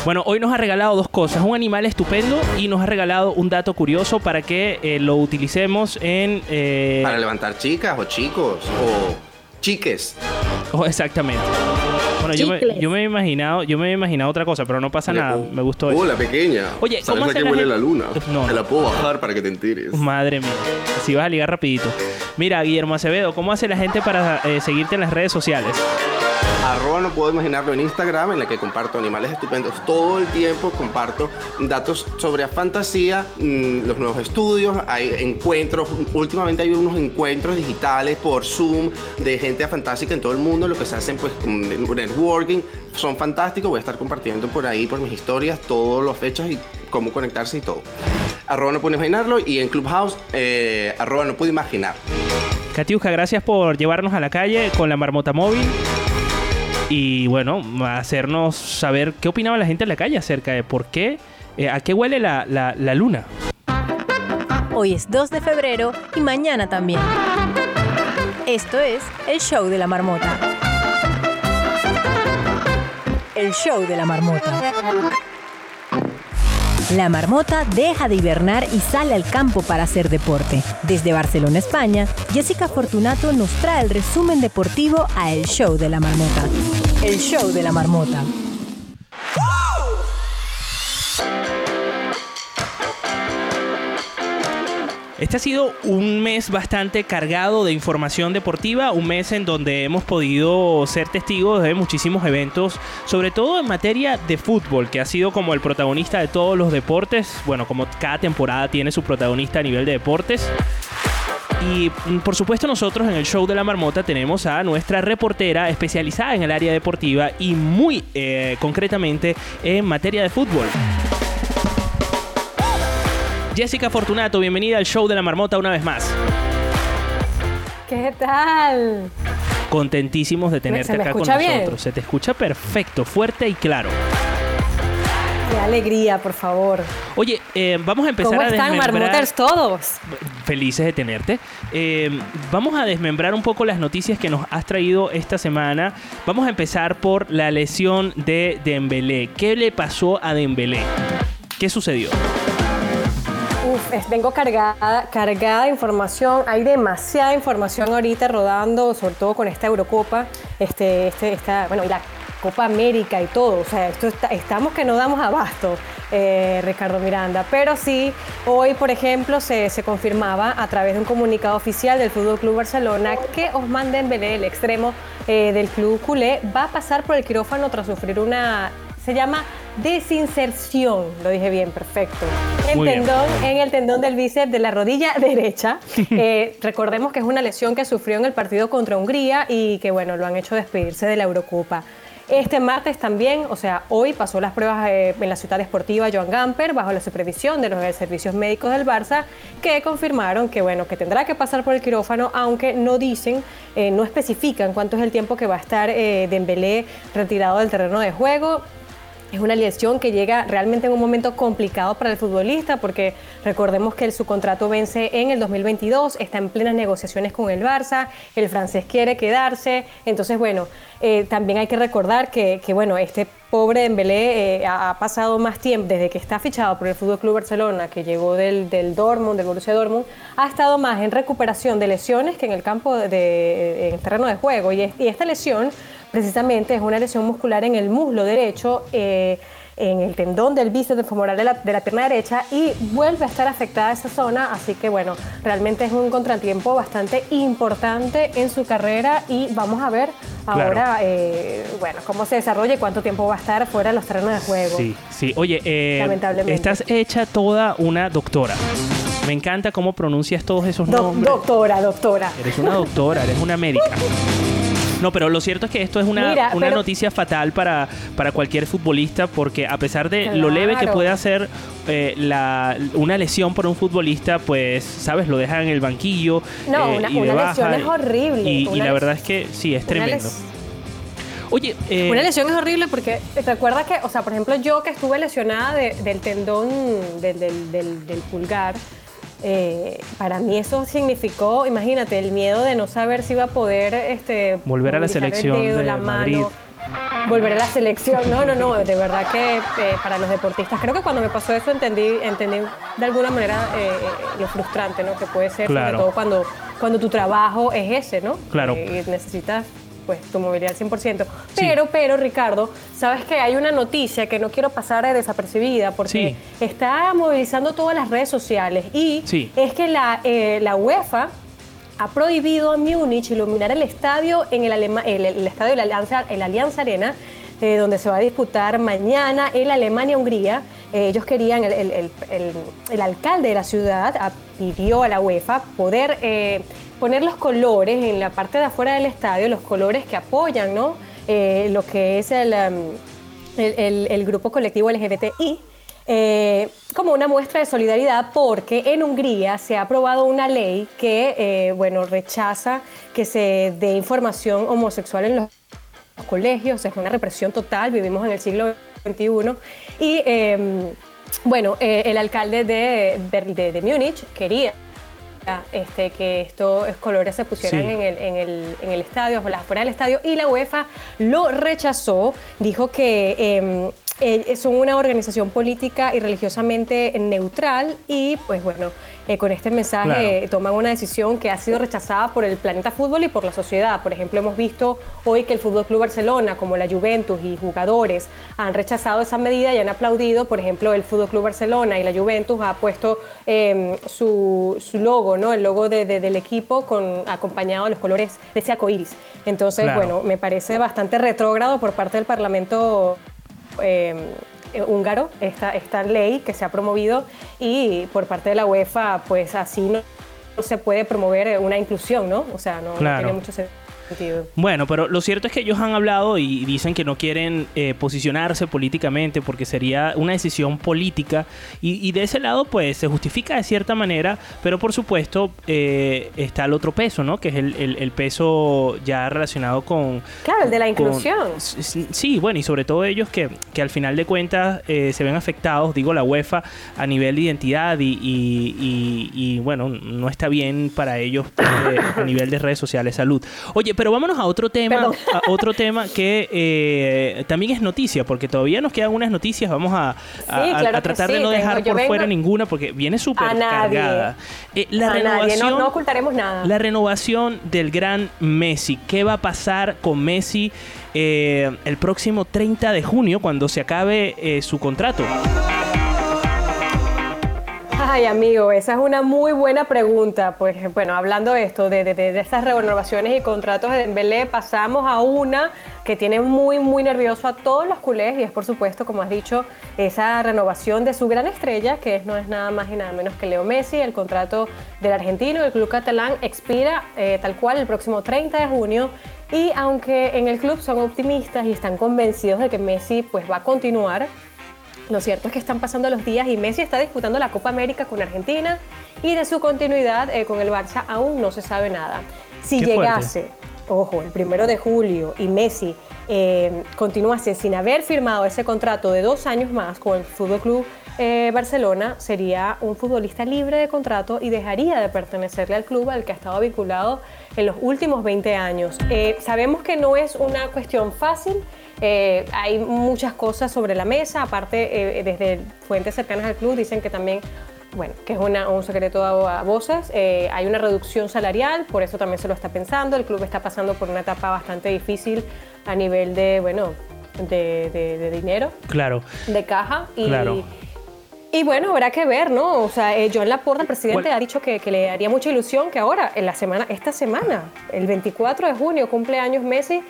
Bueno, hoy nos ha regalado dos cosas, un animal estupendo y nos ha regalado un dato curioso para que eh, lo utilicemos en... eh, Para levantar chicas o chicos o chiques. oh, exactamente. Bueno, yo me, yo me he imaginado, yo me he imaginado otra cosa, pero no pasa nada. Me gustó eso. Hola, pequeña. Oye, ¿sabes ¿cómo a qué la huele gente? la luna? No. Te la puedo bajar para que te enteres. Madre mía. Si vas a ligar rapidito. Mira, Guillermo Acevedo, ¿cómo hace la gente para eh, seguirte en las redes sociales? Arroba no puedo imaginarlo en Instagram, en la que comparto animales estupendos. Todo el tiempo comparto datos sobre fantasía, mm, los nuevos estudios, hay encuentros. Últimamente hay unos encuentros digitales por Zoom de gente fantástica en todo el mundo, lo que se hacen pues networking. Son fantásticos, voy a estar compartiendo por ahí, por mis historias, todas las fechas y cómo conectarse y todo. Arroba no puedo imaginarlo y en Clubhouse, eh, arroba no puedo imaginar. Katiuska, gracias por llevarnos a la calle con la marmota móvil. Y bueno, hacernos saber qué opinaba la gente en la calle acerca de por qué, eh, a qué huele la, la- la luna. Hoy es 2 de febrero y mañana también. Esto es el show de la marmota. El show de la marmota. La marmota deja de hibernar y sale al campo para hacer deporte. Desde Barcelona, España, Jessica Fortunato nos trae el resumen deportivo a El Show de la Marmota. El Show de la Marmota. Este ha sido un mes bastante cargado de información deportiva, un mes en donde hemos podido ser testigos de muchísimos eventos, sobre todo en materia de fútbol, que ha sido como el protagonista de todos los deportes, bueno, como cada temporada tiene su protagonista a nivel de deportes. Y mm, por supuesto nosotros en el show de la marmota tenemos a nuestra reportera especializada en el área deportiva y muy eh, concretamente en materia de fútbol. Jessica Fortunato, bienvenida al show de la marmota una vez más. ¿Qué tal? Contentísimos de tenerte ¿Se me acá con bien? nosotros. Se te escucha perfecto, fuerte y claro. Qué alegría, por favor. Oye, eh, vamos a empezar ¿Cómo a están, desmembrar... marmoters todos? Felices de tenerte. Eh, vamos a desmembrar un poco las noticias que nos has traído esta semana. Vamos a empezar por la lesión de Dembélé. ¿Qué le pasó a Dembélé? ¿Qué sucedió? Uf, vengo cargada, cargada información. Hay demasiada información ahorita rodando, sobre todo con esta Eurocopa, este, este, esta, bueno, y la Copa América y todo. O sea, esto está- estamos que no damos abasto, eh, Ricardo Miranda. Pero sí, hoy, por ejemplo, se, se confirmaba a través de un comunicado oficial del Fútbol Club Barcelona que Osman Dembélé, el extremo eh, del club culé, va a pasar por el quirófano tras sufrir una Se llama desinserción, lo dije bien, perfecto. El Muy bien. tendón, en el tendón del bíceps de la rodilla derecha. Eh, recordemos que es una lesión que sufrió en el partido contra Hungría y que, bueno, lo han hecho despedirse de la Eurocopa. Este martes también, o sea, hoy pasó las pruebas eh, en la ciudad deportiva Joan Gamper bajo la supervisión de los servicios médicos del Barça que confirmaron que, bueno, que tendrá que pasar por el quirófano, aunque no dicen, eh, no especifican cuánto es el tiempo que va a estar eh, Dembélé retirado del terreno de juego. Es una lesión que llega realmente en un momento complicado para el futbolista porque recordemos que su contrato vence en el 2022, está en plenas negociaciones con el Barça, el francés quiere quedarse, entonces bueno, eh, también hay que recordar que, bueno, este pobre Dembélé eh, ha, pasado más tiempo desde que está fichado por el Fútbol Club Barcelona, que llegó del, del Dortmund, del Borussia Dortmund, ha estado más en recuperación de lesiones que en el campo de, de- en terreno de juego. Y esta lesión precisamente es una lesión muscular en el muslo derecho, eh, en el tendón del bíceps femoral de la, de la pierna derecha y vuelve a estar afectada esa zona, así que bueno, realmente es un contratiempo bastante importante en su carrera y vamos a ver Claro. ahora, eh, bueno, cómo se desarrolla y cuánto tiempo va a estar fuera de los terrenos de juego. Sí, sí. Oye, eh, Lamentablemente. estás hecha toda una doctora. Me encanta cómo pronuncias todos esos Doc- nombres. doctora, doctora. Eres una doctora, eres una médica. No, pero lo cierto es que esto es una, Mira, una pero- noticia fatal para, para cualquier futbolista porque a pesar de lo leve que puede ser eh, la, una lesión por un futbolista, pues, ¿sabes? Lo dejan en el banquillo. No, eh, una, y de una baja, lesión es horrible. Y, la verdad es que sí, es tremendo. Oye, eh, Una lesión es horrible porque recuerda que, o sea, por ejemplo, yo que estuve lesionada de- del tendón del, del- del- del pulgar, eh, para mí eso significó, imagínate, el miedo de no saber si iba a poder este, Volver a la selección dedo, de la Madrid. mano, volver a la selección. No, no, no, de verdad que eh, para los deportistas, creo que cuando me pasó eso entendí, entendí de alguna manera eh, eh, lo frustrante, ¿no? Que puede ser, Claro. sobre todo cuando, cuando tu trabajo es ese, ¿no? Claro. Y necesitas pues tu movilidad al 100%. Pero, pero, Ricardo, sabes que hay una noticia que no quiero pasar de desapercibida porque está movilizando todas las redes sociales y Sí. es que la, eh, la UEFA ha prohibido a Múnich iluminar el estadio en el, alema- el, el estadio de la Alianza, el Alianza Arena, eh, donde se va a disputar mañana el Alemania-Hungría. Eh, ellos querían, el, el- el- el- el alcalde de la ciudad pidió a la UEFA poder eh, poner los colores en la parte de afuera del estadio, los colores que apoyan ¿no? Eh, lo que es el, um, grupo colectivo LGBTI. eh, como una muestra de solidaridad porque en Hungría se ha aprobado una ley que eh, bueno, rechaza que se dé información homosexual en los colegios, es una represión total, vivimos en el siglo XXI. Y eh, bueno, el alcalde de, de, de- de Múnich quería este, que estos colores se pusieran Sí. en, el, en, el, en el estadio, afuera del estadio, y la UEFA lo rechazó, dijo que eh, eh, son una organización política y religiosamente neutral y pues bueno, eh, con este mensaje Claro. eh, toman una decisión que ha sido rechazada por el planeta fútbol y por la sociedad. Por ejemplo, hemos visto hoy que el Fútbol Club Barcelona, como la Juventus y jugadores, han rechazado esa medida y han aplaudido. Por ejemplo, el Fútbol Club Barcelona y la Juventus ha puesto eh, su, su logo, ¿no? El logo de- de- del equipo con acompañado de los colores de ese arcoíris. Entonces, Claro. bueno, me parece bastante retrógrado por parte del Parlamento eh, húngaro esta, esta ley que se ha promovido y por parte de la UEFA, pues así no, no se puede promover eh, una inclusión, ¿no? O sea, no, no tiene mucho sentido. Bueno, pero lo cierto es que ellos han hablado y dicen que no quieren eh, posicionarse políticamente porque sería una decisión política y, y de ese lado pues se justifica de cierta manera, pero por supuesto eh, está el otro peso, ¿no? Que es el, el- el peso ya relacionado con... Claro, el de la inclusión. Sí, bueno, y sobre todo ellos que, que al final de cuentas eh, se ven afectados, digo la UEFA, a nivel de identidad y, y- y- bueno, no está bien para ellos eh, a nivel de redes sociales, salud. Oye, pero vámonos a otro tema, a otro tema que eh, también es noticia, porque todavía nos quedan unas noticias, vamos a, a- Sí, a- claro a que tratar de sí, no dejar por fuera ninguna porque viene súper cargada. Eh, la A nadie, renovación... no, no ocultaremos nada. La renovación del gran Messi. ¿Qué va a pasar con Messi eh, el próximo 30 de junio cuando se acabe eh, su contrato? Ay, amigo, esa es una muy buena pregunta. Pues bueno, hablando de esto, de, estas renovaciones y contratos de Dembélé, pasamos a una que tiene muy, muy nervioso a todos los culés y es, por supuesto, como has dicho, esa renovación de su gran estrella, que no es nada más y nada menos que Leo Messi. El contrato del argentino, del club catalán, expira eh, tal cual el próximo 30 de junio. Y aunque en el club son optimistas y están convencidos de que Messi pues, va a continuar, lo cierto es que están pasando los días y Messi está disputando la Copa América con Argentina y de su continuidad eh, con el Barça aún no se sabe nada. Si Qué fuerte. llegase, ojo, el primero de julio y Messi eh, continuase sin haber firmado ese contrato de dos años más con el Fútbol Club Barcelona, sería un futbolista libre de contrato y dejaría de pertenecerle al club al que ha estado vinculado en los últimos 20 años. Eh, sabemos que no es una cuestión fácil. Eh, hay muchas cosas sobre la mesa, aparte eh, desde fuentes cercanas al club dicen que también bueno, que es una- un secreto a, a voces. eh, hay una reducción salarial, por eso también se lo está pensando. El club está pasando por una etapa bastante difícil a nivel de, bueno, de, de- de dinero, Claro. de caja. Y, Claro. y bueno, habrá que ver, ¿no? O sea, eh, Joan Laporta, el presidente, ¿Cuál- ha dicho que, que le haría mucha ilusión que ahora, en la semana, esta semana, el 24 de junio, cumpleaños Messi,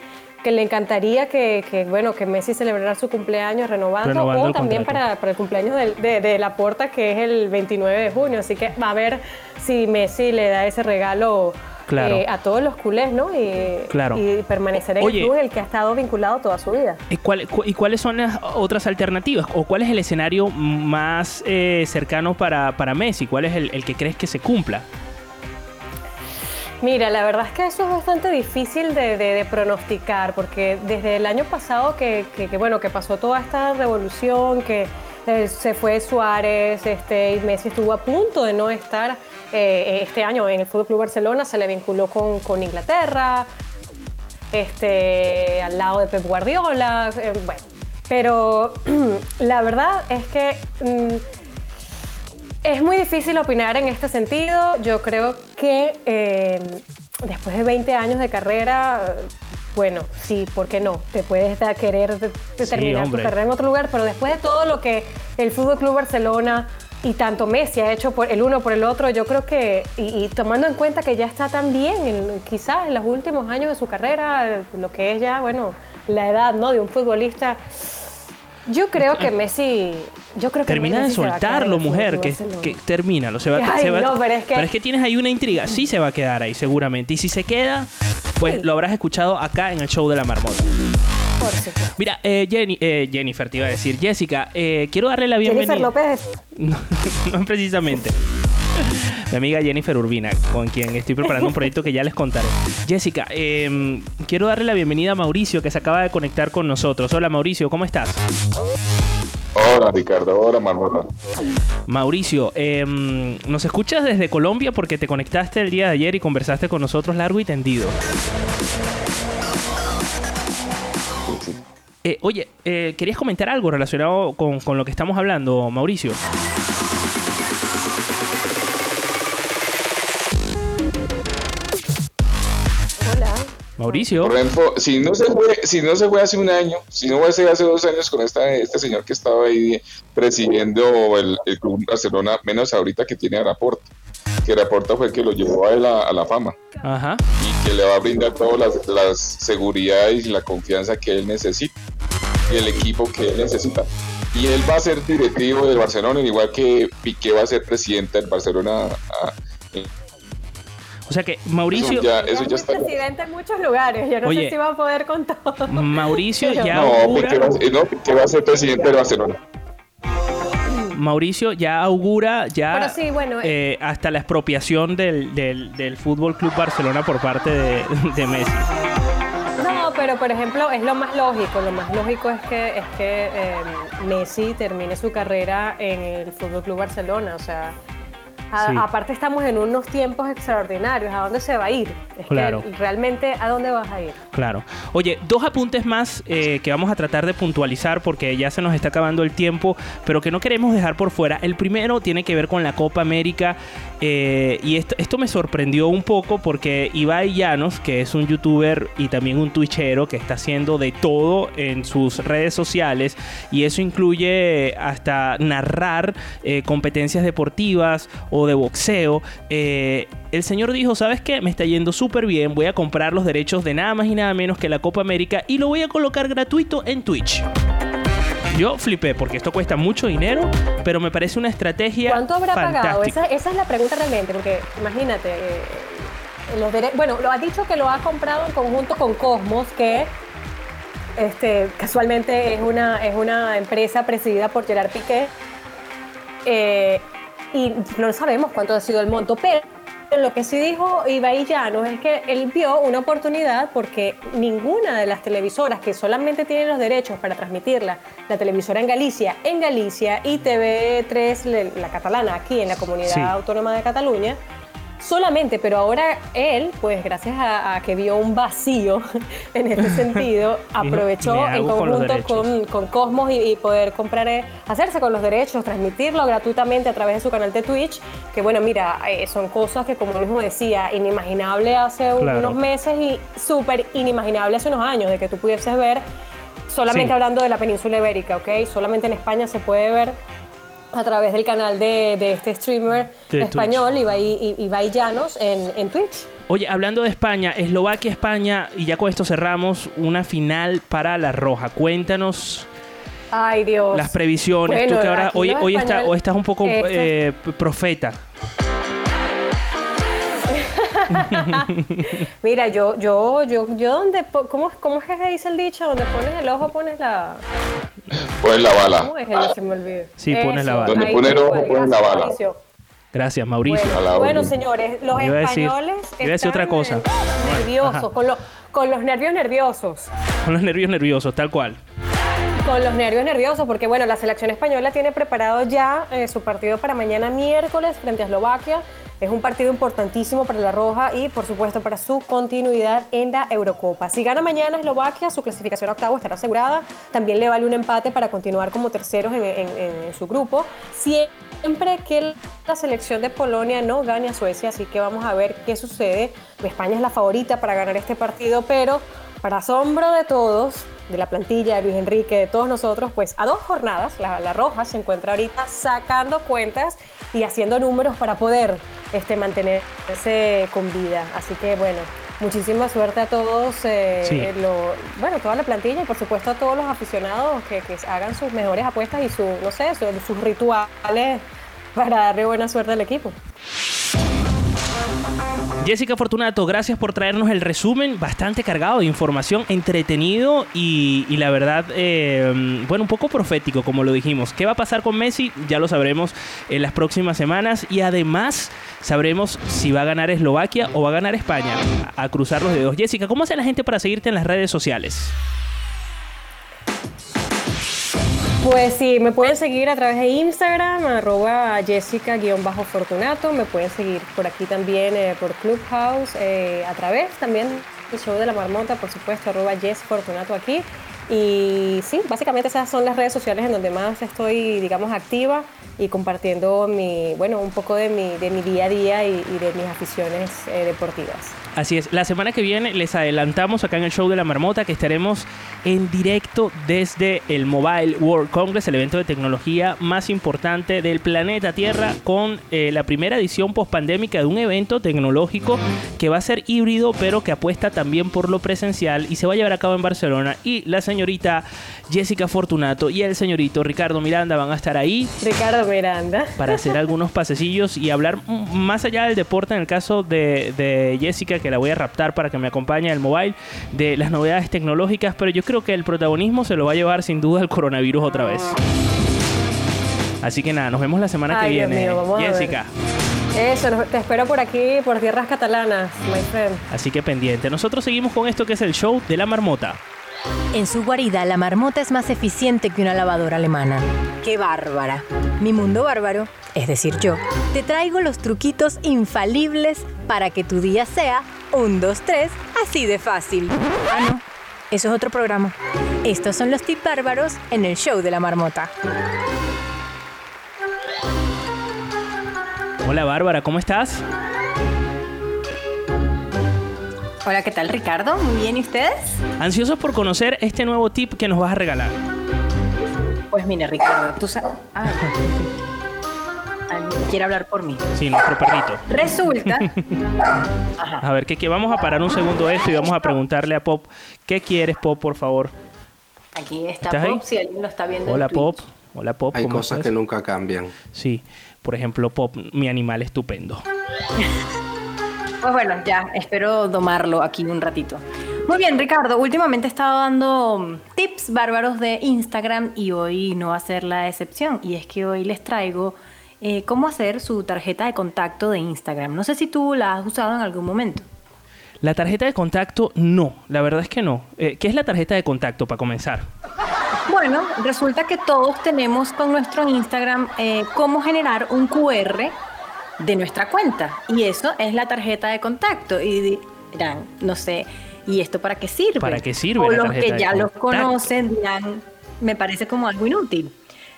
que le encantaría que, que, bueno, que Messi celebrara su cumpleaños renovando, Renovando o también para, para el cumpleaños del- de, de Laporta, que es el 29 de junio. Así que va a ver si Messi le da ese regalo Claro. eh, a todos los culés, ¿no? Y, Claro. y permanecer en Oye. el club en el que ha estado vinculado toda su vida. ¿Y, cuál- cu- y cuáles son las otras alternativas? ¿O cuál es el escenario más eh, cercano para, para Messi? ¿Cuál es el, el que crees que se cumpla? Mira, la verdad es que eso es bastante difícil de, pronosticar, porque desde el año pasado que, bueno, que pasó toda esta revolución, que eh, se fue Suárez, este, y Messi estuvo a punto de no estar eh, este año en el Fútbol Club Barcelona, se le vinculó con, Inglaterra, este, al lado de Pep Guardiola, eh, bueno, pero la verdad es que mm, es muy difícil opinar en este sentido. Yo creo que eh, después de 20 años de carrera, bueno, sí, ¿por qué no? Te puedes da- querer de- Sí, terminar tu carrera en otro lugar, pero después de todo lo que el Fútbol Club Barcelona y tanto Messi ha hecho por el uno por el otro, yo creo que, y, y tomando en cuenta que ya está tan bien, en- quizás en los últimos años de su carrera, lo que es ya, bueno, la edad ¿no? de un futbolista, yo creo que Messi, yo creo que Termina de Messi soltarlo, mujer, que, que termínalo. Se va, Ay, se va- no, pero es que- tienes ahí una intriga. Sí se va a quedar ahí, seguramente. Y si se queda, pues lo habrás escuchado acá en el show de la marmota. Por supuesto. Mira, eh, Jenny- eh, Jennifer, te iba a decir. Jessica, eh, quiero darle la bienvenida. Jennifer López. No, no precisamente. Mi amiga Jennifer Urbina, con quien estoy preparando un proyecto que ya les contaré. Jessica, eh, quiero darle la bienvenida a Mauricio, que se acaba de conectar con nosotros. Hola Mauricio, ¿cómo estás? Hola Ricardo, hola Marmota. Mauricio, eh, nos escuchas desde Colombia porque te conectaste el día de ayer y conversaste con nosotros largo y tendido. Eh, oye, eh, ¿querías comentar algo relacionado con, con lo que estamos hablando, Mauricio? Mauricio. Por ejemplo, si no se fue, si no se fue hace un año, si no fue hace, dos años con esta, este señor que estaba ahí presidiendo el, el Club Barcelona, menos ahorita que tiene a Laporta, que Laporta fue el que lo llevó a, él a, la fama Ajá. y que le va a brindar todas las, las seguridades y la confianza que él necesita y el equipo que él necesita. Y él va a ser directivo del Barcelona, igual que Piqué va a ser presidente del Barcelona. O sea que Mauricio... Eso ya, eso es ya está. presidente en muchos lugares. Yo no Oye. sé si va a poder con todo. Mauricio Pero- ya No, augura, Piqué va, eh, no, Piqué va a ser presidente del Barcelona. Mauricio ya augura ya Pero sí, bueno, eh, hasta la expropiación del, del, del Fútbol Club Barcelona por parte de, de Messi. No, pero por ejemplo, es lo más lógico. Lo más lógico es que, es que eh, Messi termine su carrera en el Fútbol Club Barcelona. O sea, A- Sí. Aparte estamos en unos tiempos extraordinarios. ¿A dónde se va a ir? Es Claro. que realmente, ¿a dónde vas a ir? Claro. Oye, dos apuntes más eh, que vamos a tratar de puntualizar porque ya se nos está acabando el tiempo, pero que no queremos dejar por fuera. El primero tiene que ver con la Copa América eh, y esto, esto me sorprendió un poco porque Ibai Llanos, que es un youtuber y también un twitchero que está haciendo de todo en sus redes sociales y eso incluye hasta narrar eh, competencias deportivas o de boxeo. eh, el señor dijo, ¿sabes qué? Me está yendo súper bien, voy a comprar los derechos de nada más y nada menos que la Copa América y lo voy a colocar gratuito en Twitch. Yo flipé porque esto cuesta mucho dinero, pero me parece una estrategia ¿Cuánto habrá pagado? fantástica. Esa, esa es la pregunta realmente, porque imagínate, eh, los bueno, lo ha dicho que lo ha comprado en conjunto con Cosmos, que este, casualmente es una, es una empresa presidida por Gerard Piqué, eh, y no sabemos cuánto ha sido el monto, pero lo que sí dijo Ibai Llanos es que él vio una oportunidad porque ninguna de las televisoras que solamente tienen los derechos para transmitirla, la televisora en Galicia, en Galicia y TV3, le- la catalana, aquí en la comunidad Sí. autónoma de Cataluña, solamente, pero ahora él, pues gracias a, a que vio un vacío en este sentido, aprovechó "Me en conjunto derechos". con, con Cosmos y, y poder comprar, eh, hacerse con los derechos, transmitirlo gratuitamente a través de su canal de Twitch, que bueno, mira, eh, son cosas que como él mismo decía, inimaginable hace Claro. unos meses y súper inimaginable hace unos años, de que tú pudieses ver, solamente Sí. hablando de la península ibérica, ¿ok? Solamente en España se puede ver a través del canal de, de este streamer De español, Ibai, Ibai Llanos, en, en Twitch. Oye, hablando de España, Eslovaquia, España, y ya con esto cerramos, una final para la Roja. Cuéntanos Ay, Dios. las previsiones. Bueno, Tú que ahora hoy, hoy, está- hoy estás un poco Este- eh, profeta. Mira, yo, yo, yo, yo donde, ¿cómo, ¿cómo es que se dice el dicho? Donde pones el ojo, pones la... Pones la bala. ¿Cómo es? Ya se me olvidó. Sí, pones la bala. Donde ahí pone el ojo, cual. pones la Gracias, bala. Mauricio. Gracias, Mauricio. Bueno, bueno, señores, los Iba decir- españoles iba a decir otra están, cosa. eh, nerviosos, Ajá. con, lo- con los nervios nerviosos. Con los nervios nerviosos, tal cual. Con los nervios nerviosos, porque bueno, la selección española tiene preparado ya eh, su partido para mañana miércoles frente a Eslovaquia. Es un partido importantísimo para la Roja y, por supuesto, para su continuidad en la Eurocopa. Si gana mañana Eslovaquia, su clasificación a octavo estará asegurada. También le vale un empate para continuar como terceros en, en- en su grupo. Siempre que la selección de Polonia no gane a Suecia, así que vamos a ver qué sucede. España es la favorita para ganar este partido, pero para asombro de todos, de la plantilla, de Luis Enrique, de todos nosotros, pues a dos jornadas, la, la Roja se encuentra ahorita sacando cuentas y haciendo números para poder este, mantenerse con vida. Así que bueno, muchísima suerte a todos, eh, Sí. lo- bueno, toda la plantilla y por supuesto a todos los aficionados que, que hagan sus mejores apuestas y su, no sé, su- sus rituales para darle buena suerte al equipo. Jessica Fortunato, gracias por traernos el resumen bastante cargado de información, entretenido y, la verdad, eh, bueno, un poco profético, como lo dijimos. ¿Qué va a pasar con Messi? Ya lo sabremos en las próximas semanas y además sabremos si va a ganar Eslovaquia o va a ganar España. A cruzar los dedos. Jessica, ¿cómo hace la gente para seguirte en las redes sociales? Pues sí, me pueden seguir a través de Instagram, arroba Jessica-Fortunato. Me pueden seguir por aquí también eh, por Clubhouse, eh, a través también del show de la marmota, por supuesto, arroba Jess Fortunato aquí. Y sí, básicamente esas son las redes sociales en donde más estoy, digamos, activa y compartiendo mi, bueno, un poco de mi, de mi día a día y, y de mis aficiones eh, deportivas. Así es, la semana que viene les adelantamos acá en el show de la marmota que estaremos en directo desde el Mobile World Congress, el evento de tecnología más importante del planeta Tierra, con eh, la primera edición pospandémica de un evento tecnológico que va a ser híbrido, pero que apuesta también por lo presencial y se va a llevar a cabo en Barcelona. Y la señorita Jessica Fortunato y el señorito Ricardo Miranda van a estar ahí Ricardo Miranda. para hacer algunos pasecillos y hablar más allá del deporte en el caso de, de Jessica, que la voy a raptar para que me acompañe al mobile, de las novedades tecnológicas, pero yo creo que el protagonismo se lo va a llevar sin duda el coronavirus otra vez. Así que nada, nos vemos la semana que Ay, viene. mío, vamos a ver. Jessica, Eso, te espero por aquí, por tierras catalanas, my friend. así que pendiente. Nosotros seguimos con esto que es el show de la marmota. En su guarida, la marmota es más eficiente que una lavadora alemana. ¡Qué bárbara! Mi mundo bárbaro, es decir, yo, te traigo los truquitos infalibles para que tu día sea un, dos, tres, así de fácil. Ah, no. Eso es otro programa. Estos son los tips bárbaros en el show de la marmota. Hola Bárbara, ¿cómo estás? Hola, ¿qué tal Ricardo? Muy bien, ¿y ustedes? Ansiosos por conocer este nuevo tip que nos vas a regalar. Pues mire, Ricardo, tú sabes... Ah, alguien quiere hablar por mí. Sí, nuestro perrito. Resulta... A ver, que, que vamos a parar un segundo esto y vamos a preguntarle a Pop, ¿qué quieres Pop, por favor? Aquí está ¿Estás ahí? Pop, si alguien lo está viendo. en Hola. Pop. Hola Pop. Hay ¿cómo cosas estás? que nunca cambian. Sí, por ejemplo Pop, mi animal estupendo. Pues bueno, ya, espero domarlo aquí un ratito. Muy bien, Ricardo, últimamente he estado dando tips bárbaros de Instagram y hoy no va a ser la excepción. Y es que hoy les traigo eh, cómo hacer su tarjeta de contacto de Instagram. No sé si tú la has usado en algún momento. La tarjeta de contacto, no, la verdad es que no. Eh, ¿Qué es la tarjeta de contacto para comenzar? Bueno, resulta que todos tenemos con nuestro Instagram eh, cómo generar un QR de nuestra cuenta. Y eso es la tarjeta de contacto. Y dirán, no sé, ¿y esto para qué sirve? ¿Para qué sirve O la los que ya los contacto? conocen dirán, me parece como algo inútil.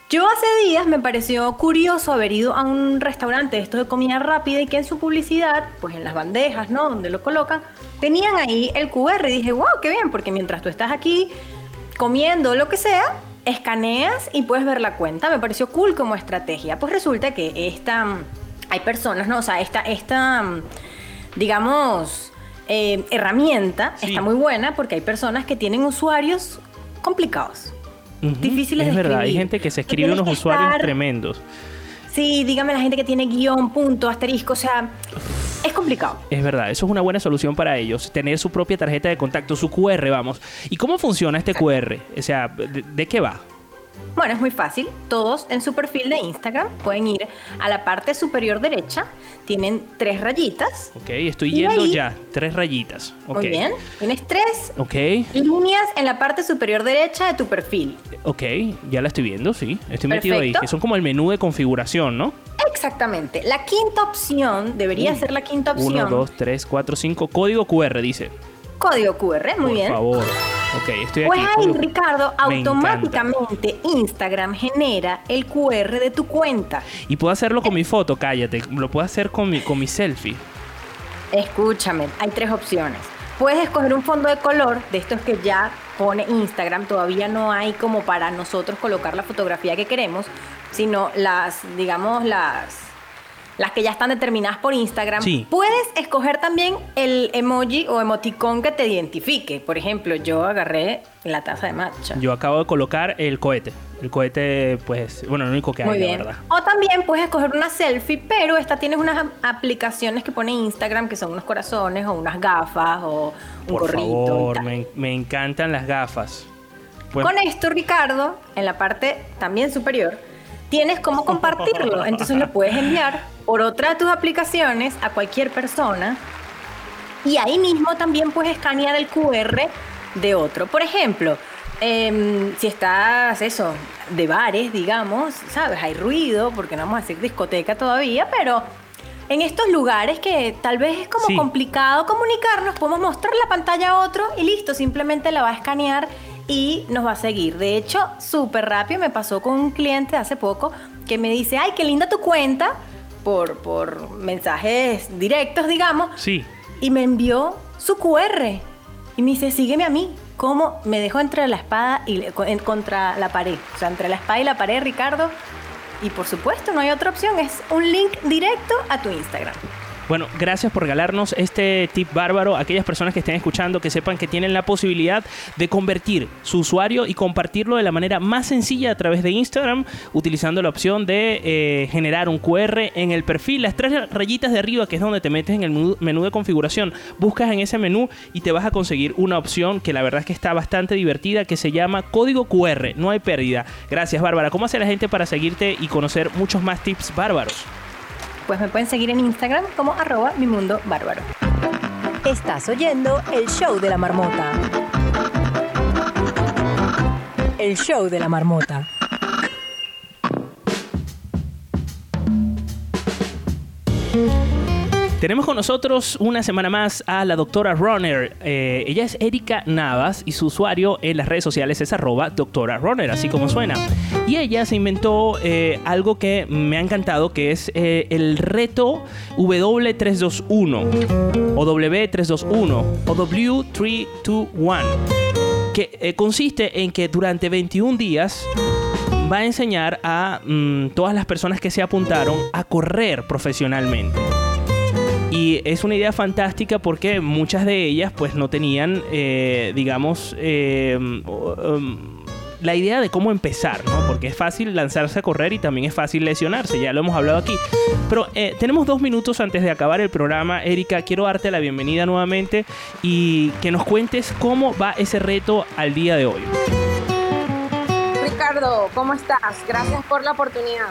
Yo hace días me pareció curioso haber ido a un restaurante de estos de comida rápida y que en su publicidad, pues en las bandejas, ¿no? Donde lo colocan, tenían ahí el QR y dije, wow, qué bien, porque mientras tú estás aquí comiendo lo que sea, escaneas y puedes ver la cuenta. Me pareció cool como estrategia. Pues resulta que esta, mm, hay personas, ¿no? O sea, esta, esta mm, digamos, eh, herramienta está muy buena porque hay personas que tienen usuarios complicados. Ujú, Difíciles es de verdad, hay gente que se escribe unos usuarios estar- tremendos. Sí, dígame la gente que tiene guion, punto, asterisco, o sea, es complicado. Es verdad, eso es una buena solución para ellos, tener su propia tarjeta de contacto, su QR, vamos. ¿Y cómo funciona este QR? O sea, ¿de, de qué va? Bueno, es muy fácil. Todos en su perfil de Instagram pueden ir a la parte superior derecha. Tienen tres rayitas. Ok, estoy Y yendo ahí- ya, tres rayitas. Ok. Muy bien. Tienes tres Ok, líneas en la parte superior derecha de tu perfil. ok, ya la estoy viendo, sí. Estoy metido ahí, que son como el menú de configuración, ¿no? Exactamente. La quinta opción debería ser la quinta opción. 1, 2, 3, 4, 5, código QR, dice. Código QR, muy Por bien. favor. Ok, estoy Pues aquí. ahí, código- Ricardo, Me encanta. automáticamente Instagram genera el QR de tu cuenta. Y puedo hacerlo con mi foto, cállate. Lo puedo hacer con mi, con mi selfie. Escúchame, hay tres opciones. Puedes escoger un fondo de color de estos que ya pone Instagram. Todavía no hay como para nosotros colocar la fotografía que queremos, sino las, digamos, las, las que ya están determinadas por Instagram. Sí. Puedes escoger también el emoji o emoticón que te identifique. Por ejemplo, yo agarré la taza de matcha. Yo acabo de colocar el cohete. El cohete, pues, bueno, lo único que hay, Muy la verdad. O también puedes escoger una selfie, pero esta tienes unas ap- aplicaciones que pone Instagram que son unos corazones o unas gafas o un Por gorrito. favor, me, me encantan las gafas. Pues- Con esto, Ricardo, en la parte también superior, tienes cómo compartirlo. Entonces lo puedes enviar por otra de tus aplicaciones a cualquier persona. Y ahí mismo también puedes escanear el QR de otro. Por ejemplo, em, si estás, eso, de bares, digamos, ¿sabes? Hay ruido, porque no vamos a decir discoteca todavía, pero en estos lugares que tal vez es como Sí. complicado comunicarnos, podemos mostrar la pantalla a otro y listo, simplemente la va a escanear y nos va a seguir. De hecho, súper rápido me pasó con un cliente hace poco que me dice, ay, qué linda tu cuenta, por, por mensajes directos, digamos, Sí. y me envió su QR y me dice, sígueme a mí. ¿Cómo? Me dejó entre la espada y contra la pared. O sea, entre la espada y la pared, Ricardo. Y por supuesto, no hay otra opción. Es un link directo a tu Instagram. Bueno, gracias por regalarnos este tip bárbaro. Aquellas personas que estén escuchando, que sepan que tienen la posibilidad de convertir su usuario y compartirlo de la manera más sencilla a través de Instagram, utilizando la opción de eh, generar un QR en el perfil. Las tres rayitas de arriba, que es donde te metes en el menú, menú de configuración, buscas en ese menú y te vas a conseguir una opción que la verdad es que está bastante divertida, que se llama código QR. No hay pérdida. Gracias, Bárbara. ¿Cómo hace la gente para seguirte y conocer muchos más tips bárbaros? Pues me pueden seguir en Instagram como arroba mi mundo bárbaro. Estás oyendo el show de la marmota. El show de la marmota. Tenemos con nosotros una semana más a la doctora Runner. Eh, ella es Erika Navas y su usuario en las redes sociales es arroba doctora Runner, así como suena. Y ella se inventó eh, algo que me ha encantado, que es eh, el reto W321 o W321 o W321, que consiste en que durante 21 días va a enseñar a mm, todas las personas que se apuntaron a correr profesionalmente. Y es una idea fantástica porque muchas de ellas pues no tenían, eh, digamos, eh, um, la idea de cómo empezar, ¿no? Porque es fácil lanzarse a correr y también es fácil lesionarse, ya lo hemos hablado aquí. Pero eh, tenemos dos minutos antes de acabar el programa. Erika, quiero darte la bienvenida nuevamente y que nos cuentes cómo va ese reto al día de hoy. Ricardo, ¿cómo estás? Gracias por la oportunidad.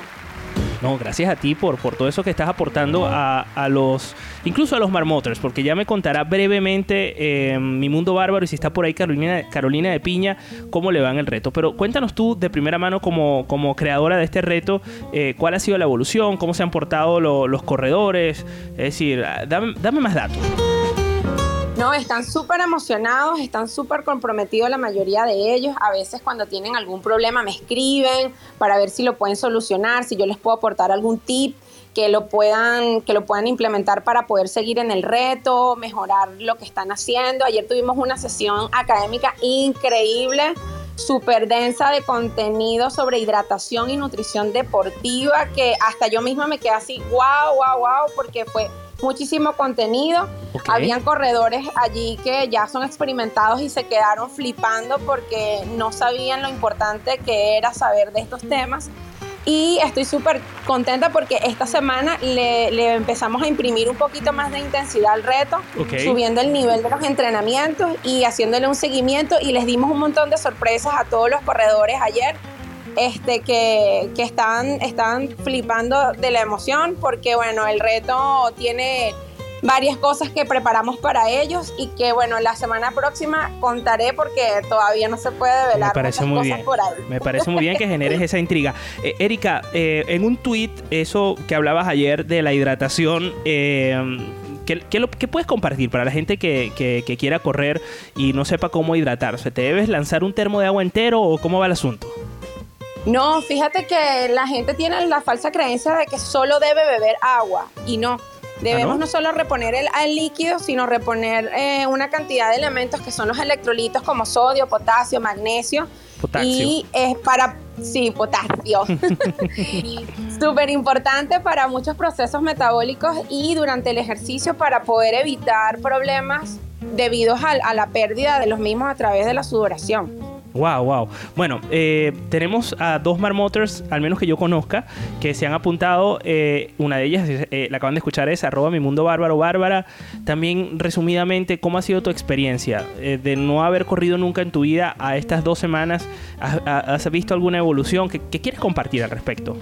No, gracias a ti por, por todo eso que estás aportando a, a los, incluso a los marmoters, porque ya me contará brevemente eh, mi mundo bárbaro y si está por ahí Carolina, Carolina de Piña, cómo le va en el reto. Pero cuéntanos tú de primera mano como, como creadora de este reto, eh, cuál ha sido la evolución, cómo se han portado lo- los corredores, es decir, dame, dame más datos. No, están súper emocionados, están súper comprometidos la mayoría de ellos. A veces cuando tienen algún problema me escriben para ver si lo pueden solucionar, si yo les puedo aportar algún tip que lo puedan, que lo puedan implementar para poder seguir en el reto, mejorar lo que están haciendo. Ayer tuvimos una sesión académica increíble, súper densa de contenido sobre hidratación y nutrición deportiva, que hasta yo misma me quedé así, wow, wow, wow, porque fue muchísimo contenido. Ok. Habían corredores allí que ya son experimentados y se quedaron flipando porque no sabían lo importante que era saber de estos temas. Y estoy súper contenta porque esta semana le, le empezamos a imprimir un poquito más de intensidad al reto, subiendo el nivel de los entrenamientos y haciéndole un seguimiento y les dimos un montón de sorpresas a todos los corredores ayer este, que, que estaban, estaban flipando de la emoción porque, bueno, el reto tiene varias cosas que preparamos para ellos y que, bueno, la semana próxima contaré porque todavía no se puede Me velar parece muchas muy cosas bien. por ahí. Me parece muy bien que generes esa intriga. Eh, Erika, eh, en un tweet, eso que hablabas ayer de la hidratación, eh, ¿qué, qué lo- qué puedes compartir para la gente que, que- que quiera correr y no sepa cómo hidratarse? ¿Te debes lanzar un termo de agua entero o cómo va el asunto? No, fíjate que la gente tiene la falsa creencia de que solo debe beber agua y no. Debemos ¿Ah, no? no? solo reponer el, el líquido, sino reponer eh, una cantidad de elementos que son los electrolitos como sodio, potasio, magnesio. Potasio. Y es para, sí, potasio. Súper importante para muchos procesos metabólicos y durante el ejercicio para poder evitar problemas debidos a la pérdida de los mismos a través de la sudoración. Wow, wow. Bueno, eh, tenemos a dos marmoters, al menos que yo conozca, que se han apuntado. eh, una de ellas, eh, la acaban de escuchar, es arroba mi mundo bárbaro bárbara. También, resumidamente, ¿cómo ha sido tu experiencia eh, de no haber corrido nunca en tu vida a estas dos semanas? ¿Has, visto alguna evolución? ¿Qué, qué quieres compartir al respecto?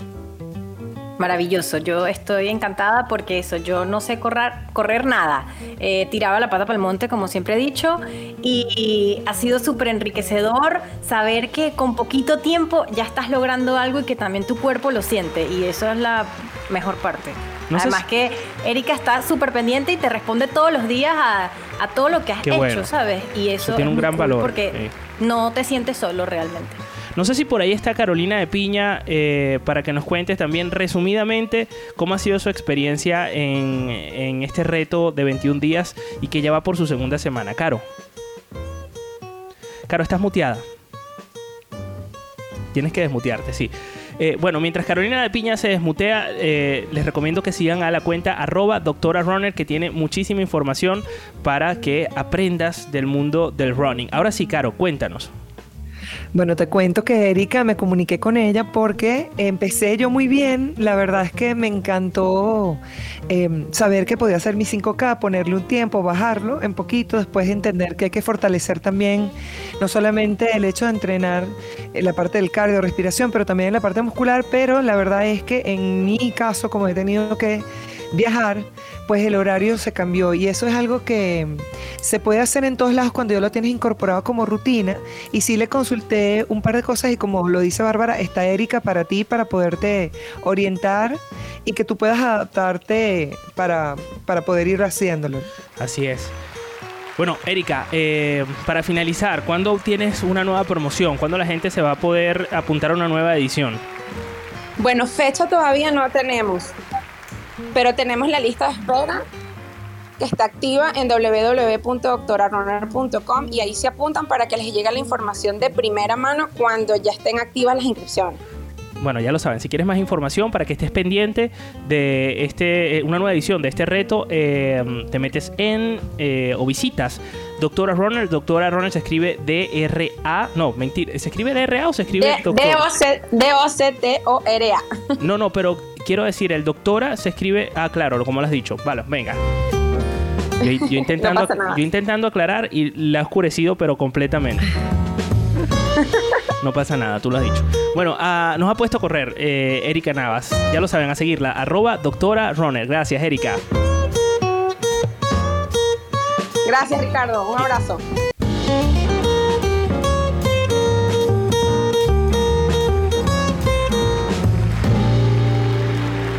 Maravilloso, yo estoy encantada porque eso, yo no sé correr, correr nada. Eh, tiraba la pata para el monte, como siempre he dicho, y, y ha sido súper enriquecedor saber que con poquito tiempo ya estás logrando algo y que también tu cuerpo lo siente, y eso es la mejor parte. No Además si- que Erika está súper pendiente y te responde todos los días a, a todo lo que has Qué hecho, bueno. ¿sabes? Y eso, Eso tiene es un gran valor, Porque no te sientes solo realmente. No sé si por ahí está Carolina de Piña eh, para que nos cuentes también resumidamente cómo ha sido su experiencia en, este reto de 21 días y que ya va por su segunda semana. Caro. Caro, estás muteada. Tienes que desmutearte, sí. Eh, bueno, mientras Carolina de Piña se desmutea, eh, les recomiendo que sigan a la cuenta arroba doctora runner que tiene muchísima información para que aprendas del mundo del running. Ahora sí, Caro, cuéntanos. Bueno, te cuento que Erika me comuniqué con ella porque empecé yo muy bien. La verdad es que me encantó eh, saber que podía hacer mi 5K, ponerle un tiempo, bajarlo en poquito, después entender que hay que fortalecer también no solamente el hecho de entrenar en la parte del cardio, respiración, pero también la parte muscular. Pero la verdad es que en mi caso, como he tenido que viajar, pues el horario se cambió y eso es algo que se puede hacer en todos lados cuando ya lo tienes incorporado como rutina y sí le consulté un par de cosas y como lo dice Bárbara, está Erika para ti, para poderte orientar y que tú puedas adaptarte para, para poder ir haciéndolo. Así es. Bueno, Erika, eh, para finalizar, ¿cuándo tienes una nueva promoción? ¿Cuándo la gente se va a poder apuntar a una nueva edición? Bueno, fecha todavía no tenemos, pero tenemos la lista de espera que está activa en www.doctorarunner.com y ahí se apuntan para que les llegue la información de primera mano cuando ya estén activas las inscripciones. Bueno, ya lo saben, si quieres más información para que estés pendiente de este, eh, una nueva edición de este reto, eh, te metes en eh, o visitas Doctora Runner. Doctora Runner se escribe D-R-A. No, mentira. ¿Se escribe D-R-A o se escribe D-O-C-T-O-R-A. No, no, pero quiero decir, el doctora se escribe. Ah, claro, como lo has dicho. Vale, venga. Yo, yo intentando, No yo intentando aclarar y la ha oscurecido, pero completamente. No pasa nada, tú lo has dicho. Bueno, ah, nos ha puesto a correr eh, Erika Navas. Ya lo saben, a seguirla. Arroba doctora Runner. Gracias, Erika. Gracias, Ricardo. Un abrazo.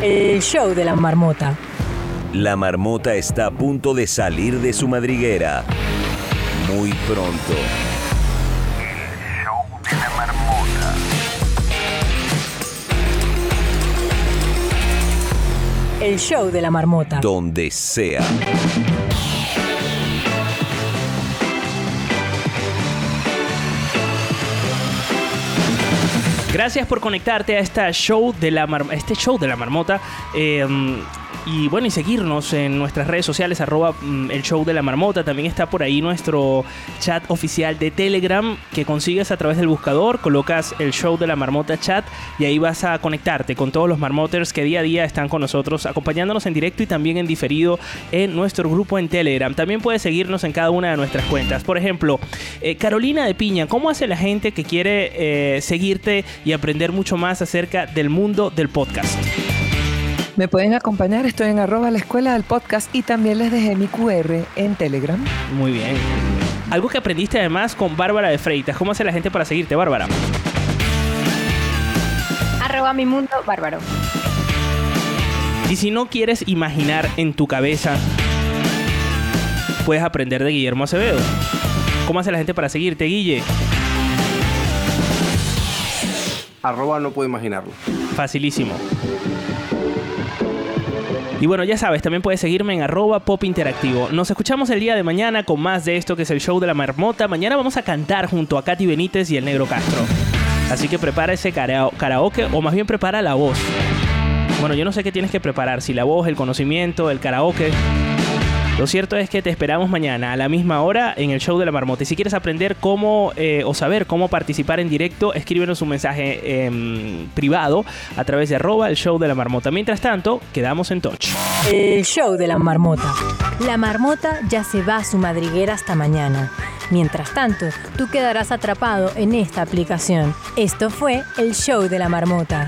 El show de la marmota. La marmota está a punto de salir de su madriguera. Muy pronto. El show de la marmota. Donde sea. Gracias por conectarte a esta show de la mar- este show de la marmota. eh, y bueno, y seguirnos en nuestras redes sociales, arroba mm, el show de la marmota. También está por ahí nuestro chat oficial de Telegram que consigues a través del buscador. Colocas el show de la marmota chat y ahí vas a conectarte con todos los marmoters que día a día están con nosotros, acompañándonos en directo y también en diferido en nuestro grupo en Telegram. También puedes seguirnos en cada una de nuestras cuentas. Por ejemplo, eh, Carolina de Piña, ¿cómo hace la gente que quiere eh, seguirte y aprender mucho más acerca del mundo del podcast? Me pueden acompañar, estoy en arroba la escuela del podcast y también les dejé mi QR en Telegram. Muy bien. Algo que aprendiste además con Bárbara de Freitas. ¿Cómo hace la gente para seguirte, Bárbara? Arroba mi mundo bárbaro. Y si no quieres imaginar en tu cabeza, puedes aprender de Guillermo Acevedo. ¿Cómo hace la gente para seguirte, Guille? Arroba no puedo imaginarlo. Facilísimo. Y bueno, ya sabes, también puedes seguirme en arroba pop interactivo. Nos escuchamos el día de mañana con más de esto que es el show de la marmota. Mañana vamos a cantar junto a Katy Benítez y el negro Castro. Así que prepara ese karao- karaoke o más bien prepara la voz. Bueno, yo no sé qué tienes que preparar, si la voz, el conocimiento, el karaoke. Lo cierto es que te esperamos mañana a la misma hora en el show de la marmota. Y si quieres aprender cómo eh, o saber cómo participar en directo, escríbenos un mensaje em, privado a través de arroba el show de la marmota. Mientras tanto, quedamos en touch. El show de la marmota. La marmota ya se va a su madriguera hasta mañana. Mientras tanto, tú quedarás atrapado en esta aplicación. Esto fue el show de la marmota.